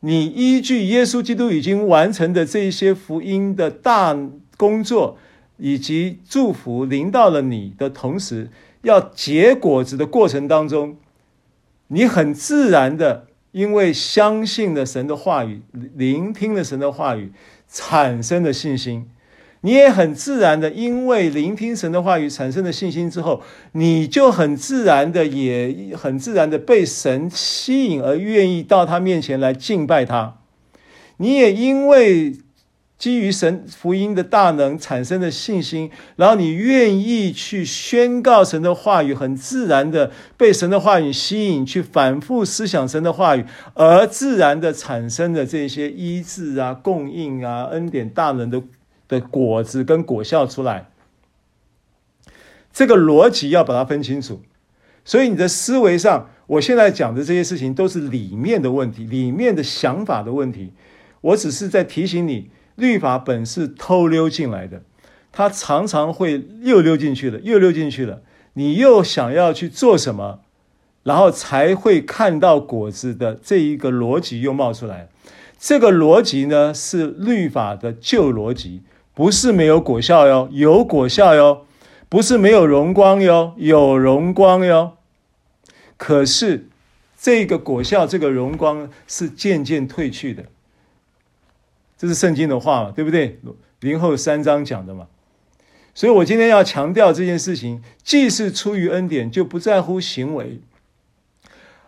你依据耶稣基督已经完成的这一些福音的大工作，以及祝福临到了你的同时，要结果子的过程当中，你很自然的，因为相信了神的话语，聆听了神的话语，产生了信心。你也很自然的，因为聆听神的话语产生了信心之后，你就很自然的，也很自然的被神吸引而愿意到他面前来敬拜他。你也因为基于神福音的大能产生的信心，然后你愿意去宣告神的话语，很自然的被神的话语吸引，去反复思想神的话语，而自然的产生的这些医治啊、供应啊、恩典大能的。的果子跟果效出来，这个逻辑要把它分清楚。所以你的思维上，我现在讲的这些事情都是里面的问题，里面的想法的问题。我只是在提醒你，律法本是偷溜进来的，它常常会又溜进去了，又溜进去了。你又想要去做什么，然后才会看到果子的这一个逻辑又冒出来。这个逻辑呢，是律法的旧逻辑。不是没有果效哟，有果效哟；不是没有荣光哟，有荣光哟。可是这个果效，这个荣光是渐渐褪去的。这是圣经的话嘛，对不对？林后三章讲的嘛。所以我今天要强调这件事情，既是出于恩典，就不在乎行为。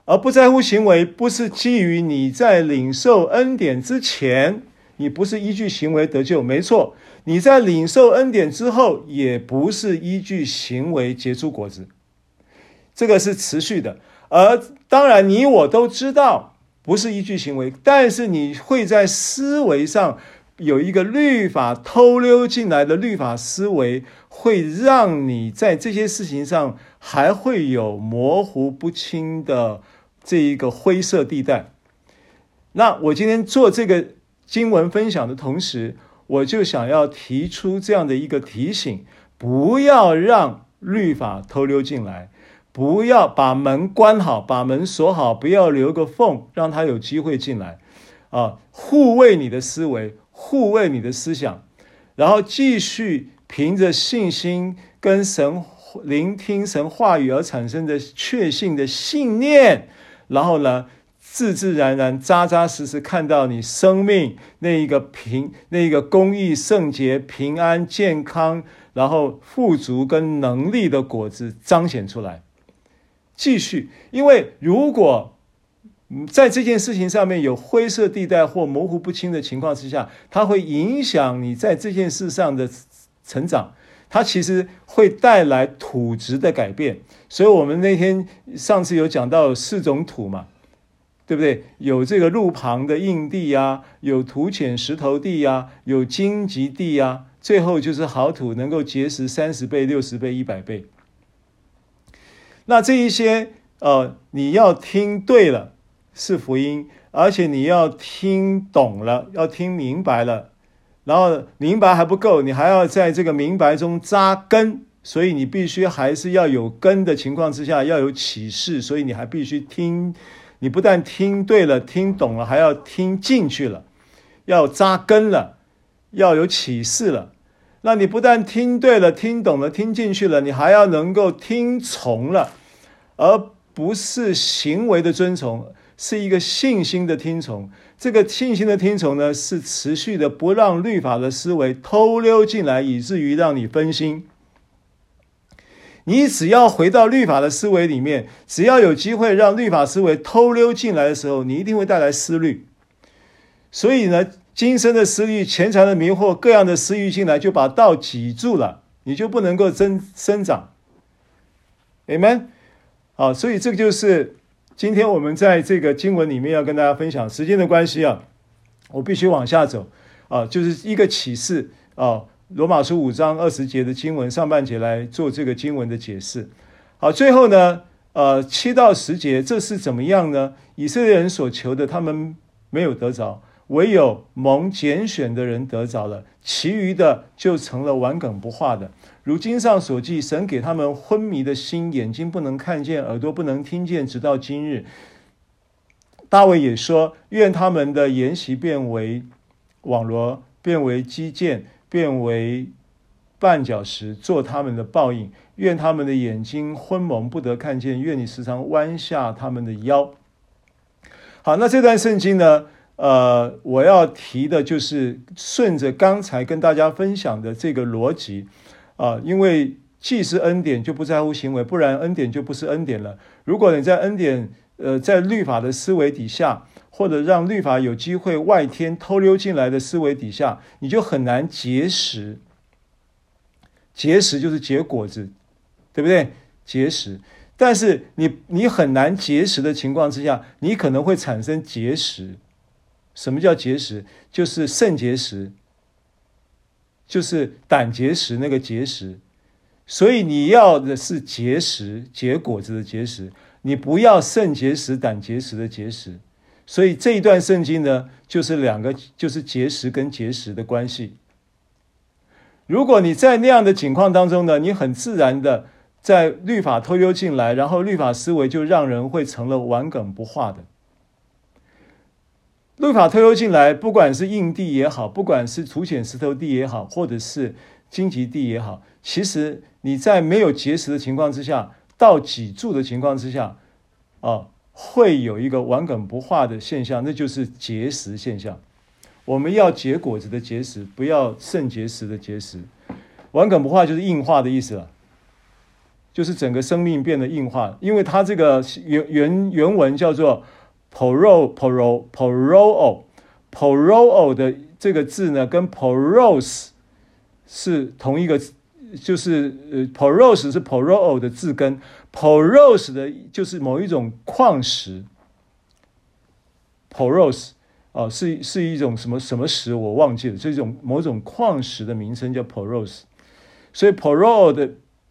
而不在乎行为，不是基于你在领受恩典之前，你不是依据行为得救，没错。你在领受恩典之后，也不是依据行为结出果子，这个是持续的。而当然，你我都知道，不是依据行为，但是你会在思维上有一个律法偷溜进来的律法思维，会让你在这些事情上还会有模糊不清的这一个灰色地带。那我今天做这个经文分享的同时，我就想要提出这样的一个提醒：不要让律法偷溜进来，不要把门关好，把门锁好，不要留个缝，让他有机会进来。啊，护卫你的思维，护卫你的思想，然后继续凭着信心跟神聆听神话语而产生的确信的信念，然后呢，自自然然、扎扎实实看到你生命那一个平、那一个公益、圣洁、平安、健康，然后富足跟能力的果子彰显出来。继续，因为如果在这件事情上面有灰色地带或模糊不清的情况之下，它会影响你在这件事上的成长。它其实会带来土质的改变。所以我们那天上次有讲到四种土嘛。对不对？有这个路旁的硬地呀，有土浅石头地呀，有荆棘地呀，最后就是好土，能够结实三十倍、六十倍、一百倍。那这一些，呃，你要听对了是福音，而且你要听懂了，要听明白了，然后明白还不够，你还要在这个明白中扎根，所以你必须还是要有根的情况之下，要有启示，所以你还必须听。你不但听对了、听懂了，还要听进去了，要扎根了，要有启示了。那你不但听对了、听懂了、听进去了，你还要能够听从了，而不是行为的遵从。是一个信心的听从。这个信心的听从呢，是持续的，不让律法的思维偷溜进来，以至于让你分心。你只要回到律法的思维里面，只要有机会让律法思维偷溜进来的时候，你一定会带来思虑。所以呢，今生的私欲、钱财的迷惑、各样的私欲进来，就把道挤住了，你就不能够增生长。Amen。好，所以这个就是今天我们在这个经文里面要跟大家分享。时间的关系啊，我必须往下走啊，就是一个启示啊。罗马书五章二十节的经文上半节来做这个经文的解释。好，最后呢，呃，七到十节这是怎么样呢？以色列人所求的，他们没有得着，唯有蒙拣选的人得着了，其余的就成了顽梗不化的。如经上所记，神给他们昏迷的心，眼睛不能看见，耳朵不能听见，直到今日。大卫也说：愿他们的筵席变为网罗，变为基建。变为绊脚石，做他们的报应。愿他们的眼睛昏蒙，不得看见。愿你时常弯下他们的腰。好，那这段圣经呢？呃，我要提的就是顺着刚才跟大家分享的这个逻辑啊、因为既是恩典，就不在乎行为，不然恩典就不是恩典了。如果你在恩典，呃，在律法的思维底下。或者让律法有机会外天偷溜进来的思维底下，你就很难结实。结实就是结果子，对不对？结实，但是你你很难结实的情况之下，你可能会产生结实。什么叫结石？就是肾结石，就是胆结石那个结石。所以你要的是结石，结果子的结石，你不要肾结石、胆结石的结石。所以这一段圣经呢，就是两个，就是结石跟结石的关系。如果你在那样的情况当中呢，你很自然的在律法偷溜进来，然后律法思维就让人会成了顽梗不化的。律法偷溜进来，不管是硬地也好，不管是土浅石头地也好，或者是荆棘地也好，其实你在没有结实的情况之下，到脊柱的情况之下，啊。会有一个顽梗不化的现象，那就是结石现象。我们要结果子的结石，不要肾结石的结石。顽梗不化就是硬化的意思了，就是整个生命变得硬化。因为它这个原原原文叫做 poro poro poroo poroo 的这个字呢，跟 poros 是同一个。就是呃，poros 是 poroo 的字根，poros 的就是某一种矿石，poros 啊，是是一种什么什么石，我忘记了，是一种某种矿石的名称叫 poros，所以 poro 的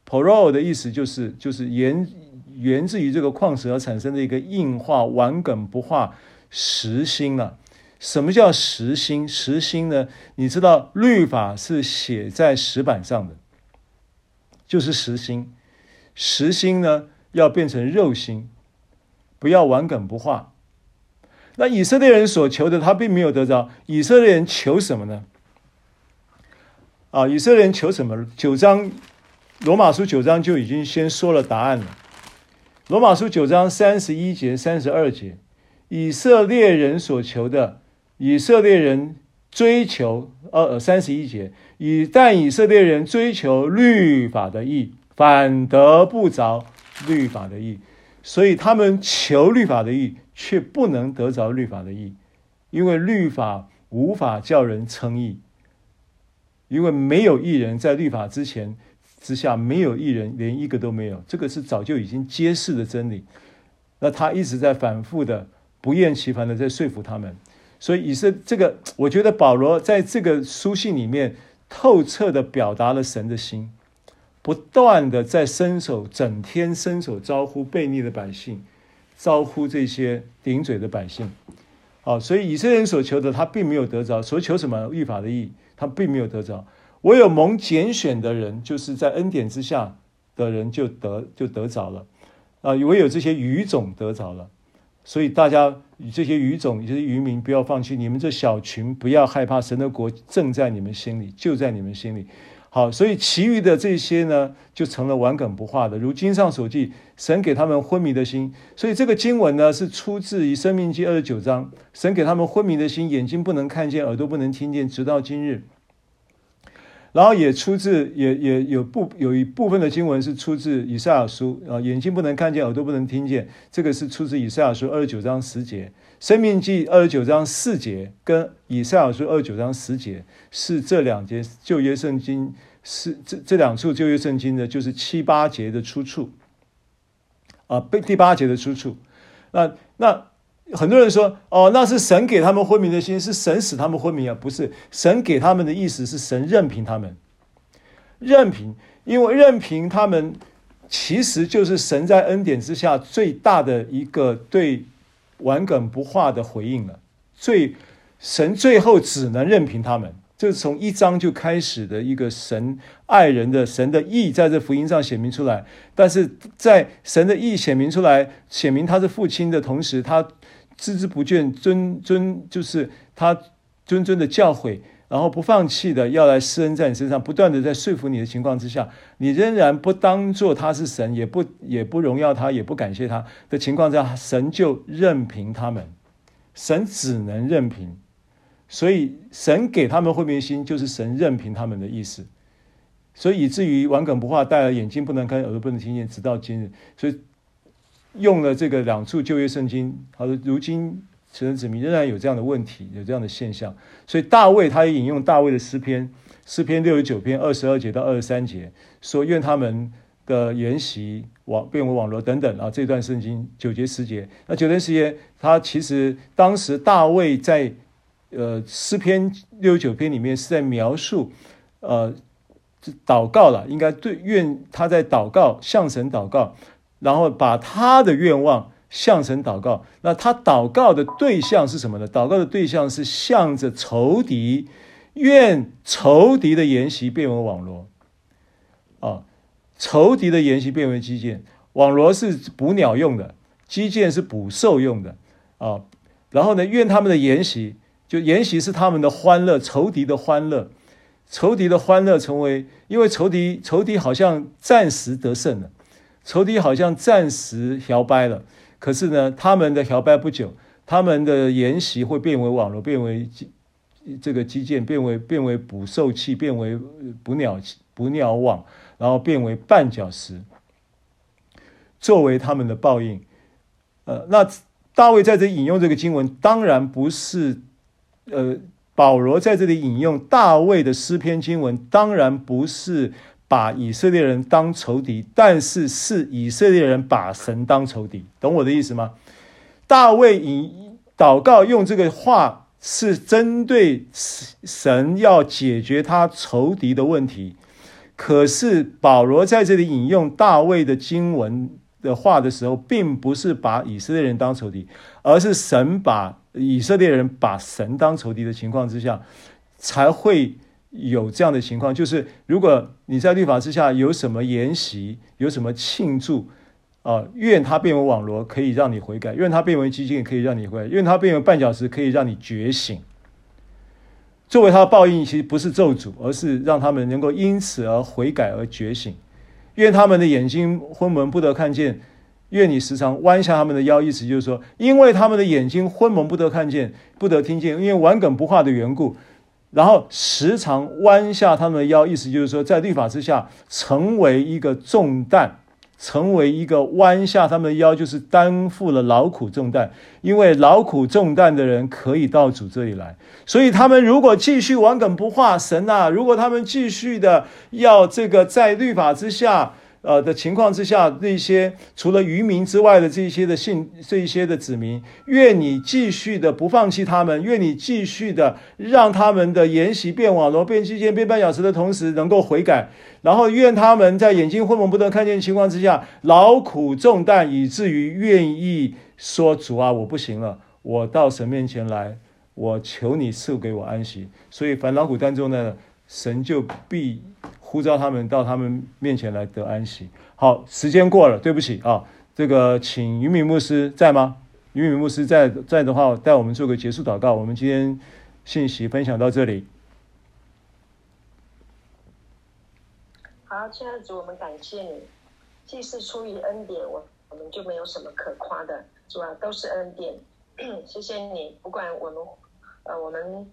poro 的意思就是就是源源自于这个矿石而产生的一个硬化、顽梗不化实心了。什么叫实心？实心呢？你知道律法是写在石板上的。就是实心，实心呢要变成肉心，不要顽梗不化。那以色列人所求的，他并没有得着。以色列人求什么呢？啊，以色列人求什么？九章，罗马书九章就已经先说了答案了。罗马书九章三十一节、三十二节，以色列人所求的，以色列人追求，呃，三十一节。以但以色列人追求律法的义，反得不着律法的义，所以他们求律法的义，却不能得着律法的义，因为律法无法叫人称义，因为没有一人，在律法之前之下没有一人，连一个都没有，这个是早就已经揭示的真理。那他一直在反复的不厌其烦的在说服他们，所以以色这个，我觉得保罗在这个书信里面。透彻的表达了神的心，不断的在伸手，整天伸手招呼悖逆的百姓，招呼这些顶嘴的百姓。好，所以以色列人所求的，他并没有得着；所求什么律法的义，他并没有得着。唯有蒙拣选的人，就是在恩典之下的人，就得就得着了。啊，唯有这些余种得着了。所以大家，这些余种、这些余民，不要放弃。你们这小群不要害怕，神的国正在你们心里，就在你们心里。好，所以其余的这些呢，就成了顽梗不化的。如经上所记，神给他们昏迷的心。所以这个经文呢，是出自于生命记二十九章。神给他们昏迷的心，眼睛不能看见，耳朵不能听见，直到今日。然后也出自，也也有部有一部分的经文是出自以赛亚书啊，眼睛不能看见，耳朵不能听见，这个是出自以赛亚书二十九章十节。生命记二十九章四节跟以赛亚书二十九章十节是这两节旧约圣经是这这两处旧约圣经的，就是七八节的出处啊，被第八节的出处。那那很多人说哦，那是神给他们昏迷的心，是神使他们昏迷啊？不是，神给他们的意思是神任凭他们，任凭，因为任凭他们其实就是神在恩典之下最大的一个对。顽梗不化的回应了，最神最后只能任凭他们，这是从一章就开始的一个神爱人的神的义在这福音上显明出来。但是在神的义显明出来，显明他是父亲的同时，他孜孜不倦尊尊，就是他谆谆的教诲，然后不放弃的要来施恩在你身上，不断的在说服你的情况之下，你仍然不当做他是神，也不也不荣耀他，也不感谢他的情况下，神就任凭他们，神只能任凭，所以神给他们昏迷心，就是神任凭他们的意思，所以以至于顽梗不化，带了眼睛不能看，耳朵不能听见，直到今日，所以用了这个两处旧约圣经，好的，如今。神的子民仍然有这样的问题，有这样的现象，所以大卫他也引用大卫的诗篇，诗篇六十九篇二十二节到二十三节，说愿他们的筵席网变为网罗等等啊，这段圣经九节十节，那九节十节，他其实当时大卫在呃诗篇六十九篇里面是在描述呃祷告了，应该对愿他在祷告向神祷告，然后把他的愿望。向神祷告，那他祷告的对象是什么呢？祷告的对象是向着仇敌，愿仇敌的筵席变为网罗。啊，仇敌的筵席变为机槛，网罗是捕鸟用的，机槛是捕兽用的。啊，然后呢，愿他们的筵席，就筵席是他们的欢乐，仇敌的欢乐，仇敌的欢乐成为，因为仇敌仇敌好像暂时得胜了，仇敌好像暂时摇摆了。可是呢，他们的摇摆不久，他们的筵席会变为网络，变为这个基建，变为变为捕兽器，变为捕鸟捕鸟网，然后变为绊脚石，作为他们的报应。呃，那大卫在这引用这个经文，当然不是，呃，保罗在这里引用大卫的诗篇经文，当然不是。把以色列人当仇敌，但是是以色列人把神当仇敌，懂我的意思吗？大卫以祷告用这个话是针对神要解决他仇敌的问题，可是保罗在这里引用大卫的经文的话的时候，并不是把以色列人当仇敌，而是神把以色列人把神当仇敌的情况之下，才会。有这样的情况，就是如果你在律法之下有什么筵席，有什么庆祝，啊、愿它变为网罗，可以让你悔改；愿它变为机槛，可以让你悔改；愿它变为绊脚石，可以让你觉醒。作为他的报应，其实不是咒诅，而是让他们能够因此而悔改而觉醒。愿他们的眼睛昏蒙不得看见，愿你时常弯下他们的腰，意思就是说，因为他们的眼睛昏蒙不得看见，不得听见，因为顽梗不化的缘故。然后时常弯下他们的腰，意思就是说，在律法之下成为一个重担，成为一个弯下他们的腰，就是担负了劳苦重担。因为劳苦重担的人可以到主这里来，所以他们如果继续顽梗不化，神啊，如果他们继续的要这个在律法之下。呃的情况之下，那些除了渔民之外的这一些的信，这一些的子民，愿你继续的不放弃他们，愿你继续的让他们的沿袭变网罗、变机槛、变绊脚石的同时能够悔改，然后愿他们在眼睛昏蒙不得看见情况之下，劳苦重担，以至于愿意说主啊，我不行了，我到神面前来，我求你赐给我安息。所以凡劳苦担重的，神就必。呼召他们到他们面前来得安息。好，时间过了，对不起啊。这个，请于敏牧师在吗？于敏牧师在，在的话，带我们做个结束祷告。我们今天信息分享到这里。好，亲爱的主，我们感谢你，既是出于恩典，我我们就没有什么可夸的，主啊，都是恩典。谢谢你，不管我们，呃，我们，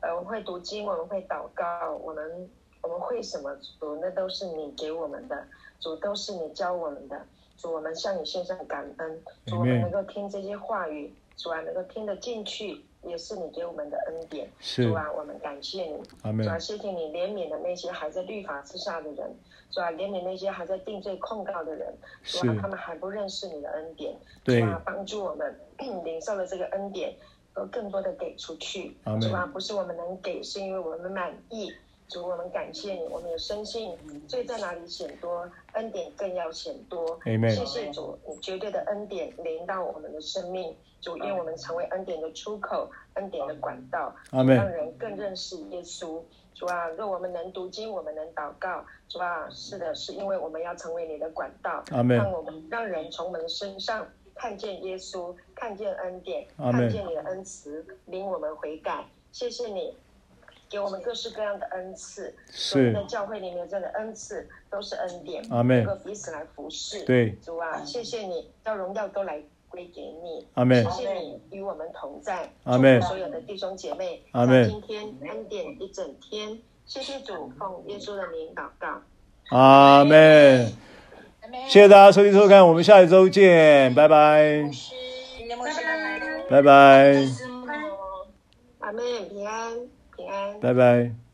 呃，我们会读经，我们会祷告，我们我们会什么？主，那都是你给我们的，主都是你教我们的，主我们向你献上感恩，主我们能够听这些话语，主啊能够听得进去。也是你给我们的恩典，主啊，我们感谢你，主啊，谢谢你怜悯的那些还在律法之下的人，主啊，怜悯那些还在定罪控告的人，主啊，他们还不认识你的恩典，主啊，帮助我们 领受了这个恩典，都更多的给出去，主啊，不是我们能给，是因为我们满意。主，我们感谢你，我们有深信罪在哪里显多，恩典更要显多。谢谢主，你绝对的恩典连到我们的生命。主，愿我们成为恩典的出口，恩典的管道.让人更认识耶稣。主啊，若我们能读经，我们能祷告。主啊，是的，是因为我们要成为你的管道，Amen. 让我们让人从我们的身上看见耶稣，看见恩典.看见你的恩慈，领我们悔改。谢谢你。给我们各式各样的恩赐，所有的教会里面真的恩赐都是恩典，阿能够彼此来服侍。对，主啊，谢谢你，将荣耀都来归给你。阿妹。谢谢你与我们同在。阿门。所有的弟兄姐妹，阿门。今天恩典一整天，谢谢主，奉耶稣的名祷告。阿门。谢谢大家收听收看，我们下一周见，拜拜。拜拜。阿妹，平拜拜。